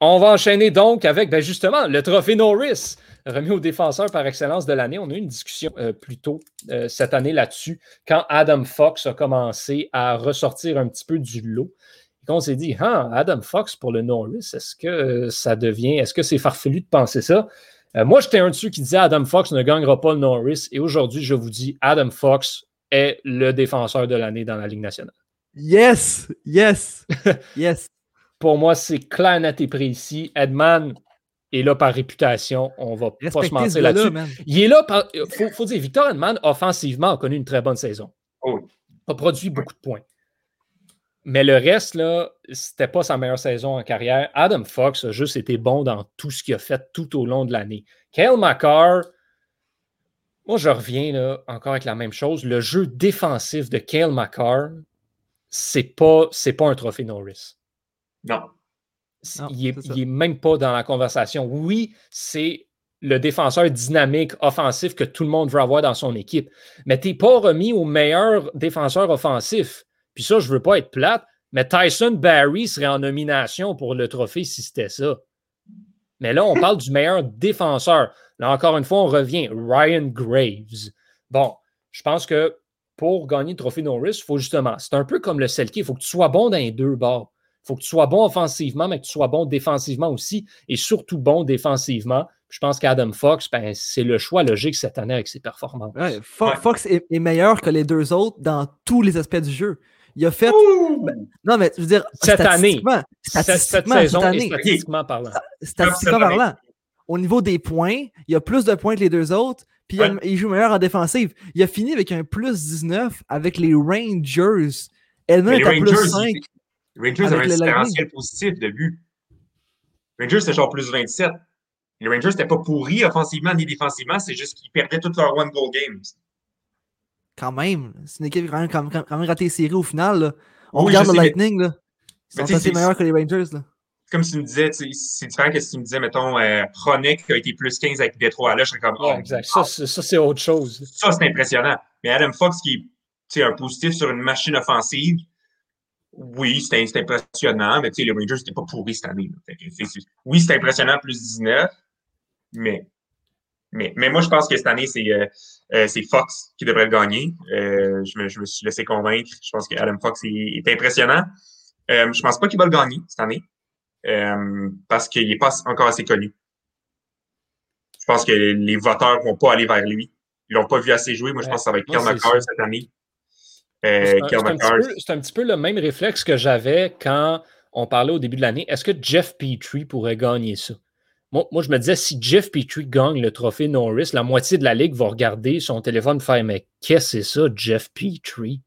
On va enchaîner donc avec, ben justement, le trophée Norris remis au défenseur par excellence de l'année. On a eu une discussion euh, plus tôt euh, cette année là-dessus, quand Adam Fox a commencé à ressortir un petit peu du lot. Et on s'est dit, ah, Adam Fox pour le Norris, est-ce que euh, ça devient, est-ce que c'est farfelu de penser ça? moi, j'étais un de ceux qui disait Adam Fox ne gagnera pas le Norris. Et aujourd'hui, je vous dis, Adam Fox est le défenseur de l'année dans la Ligue nationale. Yes! Yes! yes! Pour moi, c'est clair, net et précis. Edman, et là par réputation. On va pas se mentir là-dessus. il est là par. Faut, faut dire, Victor Edman, offensivement, a connu une très bonne saison. Oh. A produit beaucoup de points. Mais le reste, là, c'était pas sa meilleure saison en carrière. Adam Fox a juste été bon dans tout ce qu'il a fait tout au long de l'année. Kyle McCarr, moi, je reviens là, encore avec la même chose. Le jeu défensif de Kyle McCarr, c'est pas, pas un trophée Norris. Non il n'est même pas dans la conversation. Oui, c'est le défenseur dynamique, offensif que tout le monde veut avoir dans son équipe. Mais tu n'es pas remis au meilleur défenseur offensif. Puis ça, je ne veux pas être plate, mais Tyson Barry serait en nomination pour le trophée si c'était ça. Mais là, on parle du meilleur défenseur. Là, encore une fois, on revient. Ryan Graves. Bon, je pense que pour gagner le trophée Norris, il faut justement, c'est un peu comme le Selkie, il faut que tu sois bon dans les deux bords. Il faut que tu sois bon offensivement, mais que tu sois bon défensivement aussi, et surtout bon défensivement. Je pense qu'Adam Fox, ben, c'est le choix logique cette année avec ses performances. Ouais, Fo- Ouais. Fox est, est meilleur que les deux autres dans tous les aspects du jeu. Il a fait. ben, non, mais je veux dire, Cette année. statistiquement- Cette, cette saison année, statistiquement parlant. statistiquement Cette année. parlant, au niveau des points, il a plus de points que les deux autres, puis il a- Ouais. il joue meilleur en défensive. Il a fini avec un plus 19 avec les Rangers. Edmond Mais est à plus Rangers, 5. Rangers avaient un différentiel positif de but. Rangers, c'était genre plus 27. Les Rangers, c'était pas pourri offensivement ni défensivement, c'est juste qu'ils perdaient toutes leurs one-goal games. Quand même. C'est une équipe qui a quand même, quand même- quand même raté les séries au final. là. On Oui, regarde le sais, mais- Lightning. Là. Ils Mais sont assez c'est- meilleurs que les Rangers. Là. Comme si tu me disais, c'est différent que si tu me disais, mettons, euh, qui a été plus 15 avec Détroit. Là, je serais comme, oh, Ouais, exact. Ça, c'est- ça, c'est autre chose. ça, c'est impressionnant. Mais Adam Fox qui est un positif sur une machine offensive, oui, c'est c'est impressionnant, mais tu sais, les Rangers n'étaient pas pourris cette année. là. Oui, c'est impressionnant, plus 19, mais, mais, mais moi, je pense que cette année, c'est euh, euh, c'est Fox qui devrait le gagner. Euh, je, me, je me suis laissé convaincre. Je pense que Adam Fox est, est impressionnant. Euh, je pense pas qu'il va le gagner cette année euh, parce qu'il n'est pas encore assez connu. Je pense que les voteurs vont pas aller vers lui. Ils l'ont pas vu assez jouer. Moi, je Ouais. pense que ça va être c'est McCarr cette année. C'est Euh, c'est un, petit peu- c'est un petit peu le même réflexe que j'avais quand on parlait au début de l'année. Est-ce que Jeff Petrie pourrait gagner ça? Moi, moi, je me disais, si Jeff Petrie gagne le trophée Norris, la moitié de la ligue va regarder son téléphone faire Mais qu'est-ce que c'est ça, Jeff Petrie?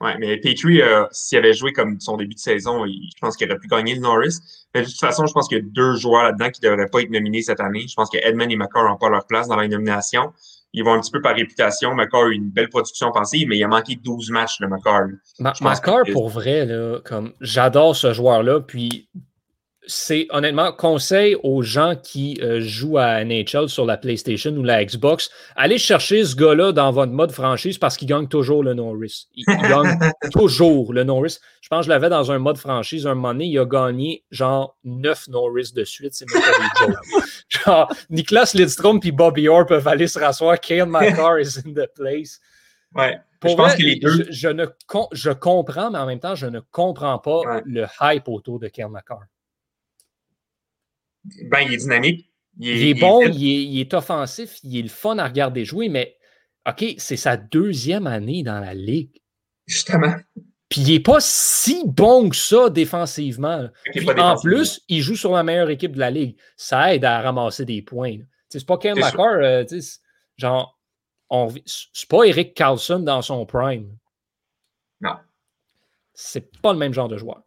Ouais, mais Petrie, euh, s'il avait joué comme son début de saison, il- je pense qu'il aurait pu gagner le Norris. Mais de toute façon, je pense qu'il y a deux joueurs là-dedans qui ne devraient pas être nominés cette année. Je pense que Edmund et McCarr n'ont pas leur place dans la nomination. Ils vont un petit peu par réputation. McCarr a eu une belle production offensive, mais il a manqué 12 matchs, le McCarr. Ma que- pour vrai, là, comme j'adore ce joueur-là, puis c'est honnêtement conseil aux gens qui euh, jouent à NHL sur la PlayStation ou la Xbox, allez chercher ce gars-là dans votre mode franchise parce qu'il gagne toujours le Norris. Il, il gagne toujours le Norris. Je pense que je l'avais dans un mode franchise un moment donné, il a gagné genre 9 Norris de suite. C'est même pas des jokes. Genre, Niklas Lidstrom puis Bobby Orr peuvent aller se rasseoir. Kale McCarr is in the place. Ouais. Pour je pense vrai, que les deux. Je, je ne com- je comprends, mais en même temps, je ne comprends pas Ouais. le hype autour de Kel McCarr. Ben, il est dynamique. Il est, bon, il est, il est offensif, il est le fun à regarder jouer, mais OK, c'est sa deuxième année dans la ligue. Justement. Puis il n'est pas si bon que ça défensivement. Puis en plus, il joue sur la meilleure équipe de la ligue. Ça aide à ramasser des points. C'est pas Ken. McCarr, euh, genre, on c'est pas Eric Carlson dans son prime. Non. C'est pas le même genre de joueur.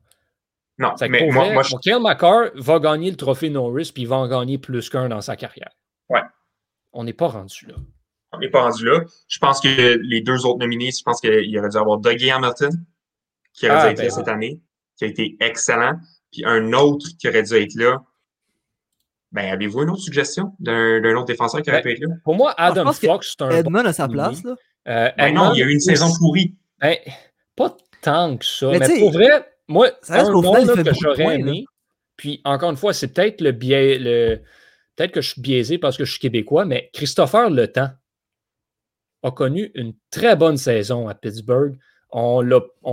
Non, mais pour moi, vrai, moi, je- McCarr va gagner le trophée Norris, puis il va en gagner plus qu'un dans sa carrière. Ouais. On n'est pas rendu là. on n'est pas rendu là. Je pense que les deux autres nominés, je pense qu'il aurait dû avoir Dougie Hamilton, qui aurait Ah, dû être ben là oui. cette année, qui a été excellent. Puis un autre qui aurait dû être là. Ben, avez-vous une autre suggestion d'un d'un autre défenseur qui aurait Ben, pu être là? Pour moi, Ah, je Adam Fox, c'est un bon Edmond a sa nominé. place. Là. Euh, Ben non, il y a eu une aussi- saison pourrie. Ben, pas tant que ça. Mais Mais, pour vrai, moi, ça reste un nom final, là, que j'aurais points, là. aimé, puis encore une fois, c'est peut-être le biais, le, peut-être que je suis biaisé parce que je suis québécois, mais Christopher Le Temps a connu une très bonne saison à Pittsburgh. On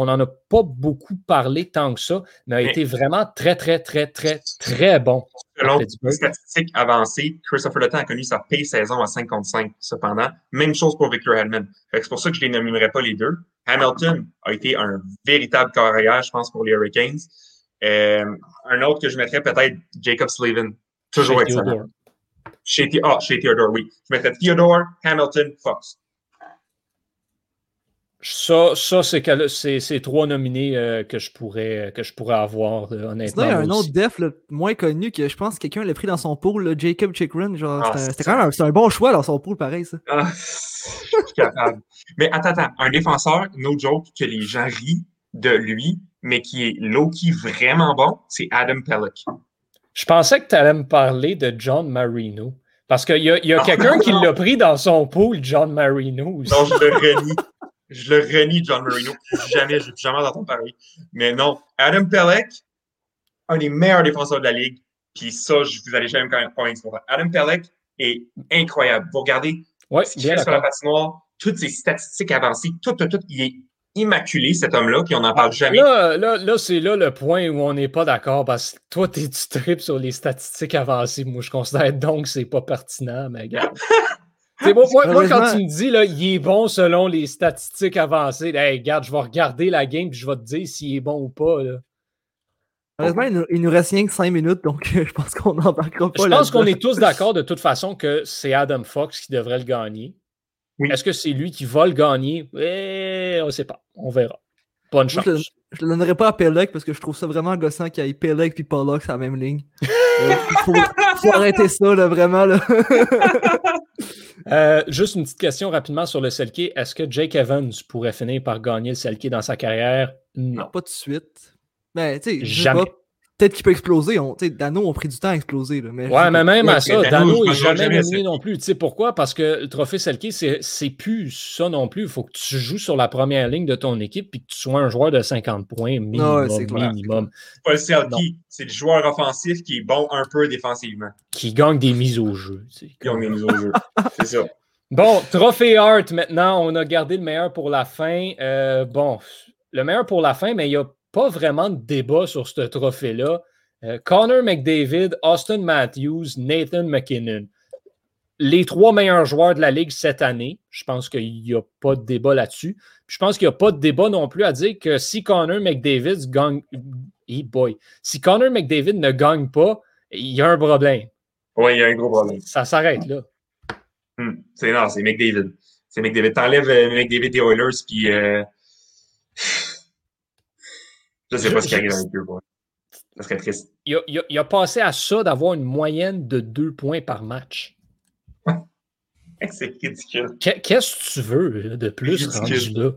n'en a pas beaucoup parlé tant que ça, mais a Mais- été vraiment très, très, très, très, très bon. Selon les statistiques avancées, Christopher Letton a connu sa pire saison à 5 contre 5, cependant. Même chose pour Victor Hedman. C'est pour ça que je ne les nominerai pas les deux. Hamilton a été un véritable carrière, je pense, pour les Hurricanes. Euh, un autre que je mettrais peut-être Jacob Slavin. Toujours Chez excellent. Theodore. Chez, ah, chez Theodore, oui. Je mettrais Theodore, Hamilton, Fox. Ça, ça c'est que- c'est c'est trois nominés euh, que, je pourrais, que je pourrais avoir, euh, honnêtement. Il y a un autre def là, moins connu que je pense que quelqu'un l'a pris dans son pool, là, Jacob Chikrin. Genre, Ah, c'était quand même un, c'est un bon choix dans son pool, pareil. Ça. Ah, je suis capable. Mais attends, attends. Un défenseur, no joke, que les gens rient de lui, mais qui est low-key vraiment bon, c'est Adam Pellick. Je pensais que tu allais me parler de John Marino. Parce qu'il y a, il y a Non, quelqu'un non, qui non. l'a pris dans son pool, John Marino. aussi. Non, je le renie. Je le renie, John Marino. Jamais, je ne jamais en entendre parler. Mais non, Adam Pellick, un des meilleurs défenseurs de la Ligue. Puis ça, je vous allez jamais me convaincre pour ça. Adam Pellick, est incroyable. Vous regardez Ouais, ce qu'il fait sur la patinoire, toutes ses statistiques avancées, tout, tout, tout. Il est immaculé, cet homme-là, puis on n'en parle jamais. Là, là, là c'est là le point où on n'est pas d'accord parce que toi, t'es du trip sur les statistiques avancées? Moi, je considère donc que c'est pas pertinent, mais regarde. C'est bon, moi, moi, quand Heureusement- tu me dis là, il est bon selon les statistiques avancées, hey, regarde, je vais regarder la game et je vais te dire s'il est bon ou pas. Là. Honnêtement, il nous, il nous reste rien que 5 minutes, donc euh, je pense qu'on n'embarquera pas Je pense qu'on est tous d'accord de toute façon que c'est Adam Fox qui devrait le gagner. Oui. Est-ce que c'est lui qui va le gagner? Eh, on ne sait pas. On verra. Bonne Moi, chance. je, je le donnerai pas à Pelec parce que je trouve ça vraiment gossant qu'il y ait Pelec et Pollock sur la même ligne. Euh, faut, faut arrêter ça, là, vraiment. Là. Euh, juste une petite question rapidement sur le Selkie. Est-ce que Jake Evans pourrait finir par gagner le Selkie dans sa carrière? Non. Pas tout de suite. Mais, tu sais, je sais Jamais. pas, Peut-être qu'il peut exploser. On, Dano ont pris du temps à exploser. Là, mais Ouais, mais même Ouais, à ça, Dano, n'est jamais Selkie. non plus. Tu sais pourquoi? Parce que le trophée Selkie, c'est c'est plus ça non plus. Il faut que tu joues sur la première ligne de ton équipe et que tu sois un joueur de 50 points minimum. Ouais, c'est clair, minimum C'est pas le Selkie, c'est le joueur offensif qui est bon un peu défensivement. qui gagne des mises au jeu. Qui ont mis nous au jeu. C'est ça. Bon, Trophée Art maintenant. On a gardé le meilleur pour la fin. Euh, bon, le meilleur pour la fin, mais il n'y a pas vraiment de débat sur ce trophée-là. Euh, Connor McDavid, Austin Matthews, Nathan McKinnon. Les trois meilleurs joueurs de la Ligue cette année. Je pense qu'il n'y a pas de débat là-dessus. Je pense qu'il n'y a pas de débat non plus à dire que si Connor McDavid gagne. Hey boy. Si Connor McDavid ne gagne pas, il y a un problème. Oui, il y a un gros problème. Ça s'arrête là. Hmm. C'est non, c'est McDavid. C'est McDavid. T'enlèves euh, McDavid des Oilers, puis euh... je sais pas ce qui arrive avec eux. quoi. Ça serait triste. il a, il a- il a passé à ça d'avoir une moyenne de deux points par match. C'est ridicule. Qu'est- Qu'est-ce que tu veux là, de plus Ridicule. rendu là?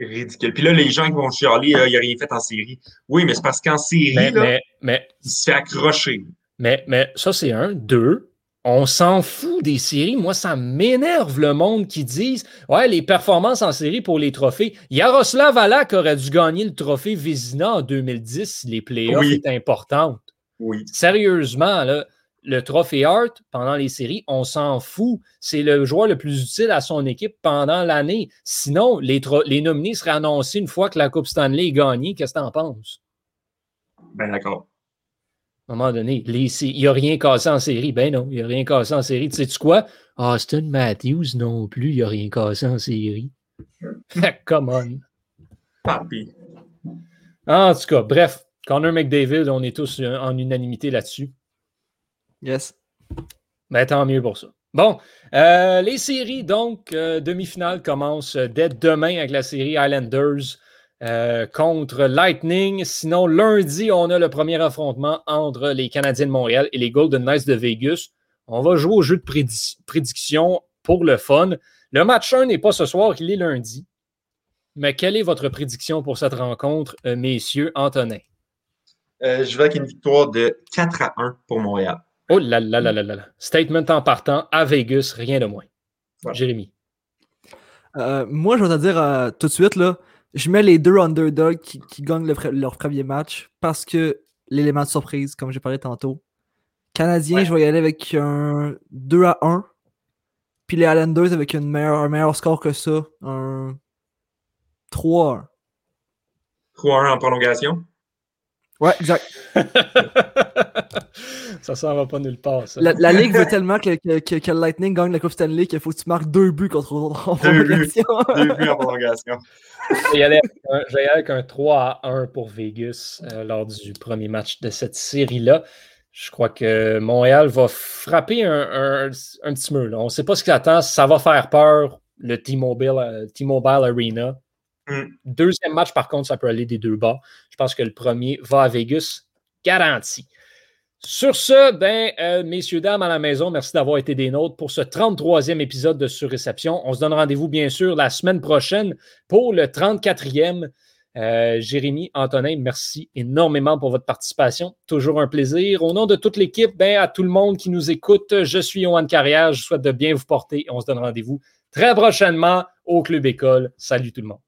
Ridicule. Puis là, les gens qui vont chialer, euh, il n'a rien fait en série. Oui, mais c'est parce qu'en série, Mais, là, mais, mais, il se fait accrocher. mais, mais ça, c'est un. Deux, on s'en fout des séries. Moi, ça m'énerve le monde qui disent Ouais, les performances en série pour les trophées. Yaroslav Alak aurait dû gagner le trophée Vézina en 2010 si les playoffs Oui. étaient importantes. Oui. Sérieusement, là, le trophée Hart, pendant les séries, on s'en fout. C'est le joueur le plus utile à son équipe pendant l'année. Sinon, les nominés seraient annoncés une fois que la Coupe Stanley est gagnée. Qu'est-ce que tu en penses? Ben d'accord. À un moment donné, les il n'y a rien cassé en série. Ben non, il n'y a rien cassé en série. Tu sais-tu quoi? Austin Matthews non plus, il n'y a rien cassé en série. Come on. Pis. En tout cas, bref, Connor McDavid, on est tous euh, en unanimité là-dessus. Yes. Ben, tant mieux pour ça. Bon, euh, les séries, donc, euh, demi-finale commence dès demain avec la série Islanders euh, contre Lightning. Sinon, lundi, on a le premier affrontement entre les Canadiens de Montréal et les Golden Knights de Vegas. On va jouer au jeu de prédi- prédiction pour le fun. Le match 1 n'est pas ce soir, il est lundi. Mais quelle est votre prédiction pour cette rencontre, euh, messieurs Antonin? Euh, je vais avec une victoire de 4 à 1 pour Montréal. Oh là là là là là là. Statement en partant à Vegas, rien de moins. Voilà. Jérémy. Euh, moi, je vais te dire euh, tout de suite, là, je mets les deux underdogs qui, qui gagnent le leur premier match parce que l'élément de surprise, comme j'ai parlé tantôt. Canadien, Ouais. je vais y aller avec un 2 à 1. Puis les Islanders avec une meilleure, un meilleur score que ça. Un 3 à 1. 3 à 1 en prolongation? Ouais, exact. ça s'en va pas nulle part, ça. La, la Ligue veut tellement que, que, que- que le Lightning gagne la Coupe Stanley qu'il faut que tu marques deux buts contre en Deux buts. prolongation. Deux buts en prolongation. Je vais y aller avec un, je vais y aller avec un 3 à 1 pour Vegas euh, lors du premier match de cette série-là. Je crois que Montréal va frapper un, un- un petit mur. là. On ne sait pas ce qui attend. Ça va faire peur, le T-Mobile, euh, T-Mobile Arena. Mm. Deuxième match, par contre, ça peut aller des deux bords. Je pense que le premier va à Vegas, garanti. Sur ce, ben, euh, messieurs, dames à la maison, merci d'avoir été des nôtres pour ce 33e épisode de Surréception. On se donne rendez-vous, bien sûr, la semaine prochaine pour le 34e. Euh, Jérémy, Antonin, merci énormément pour votre participation. Toujours un plaisir. Au nom de toute l'équipe, ben, à tout le monde qui nous écoute, je suis Yohan Carrière. Je souhaite de bien vous porter. On se donne rendez-vous très prochainement au Club École. Salut tout le monde.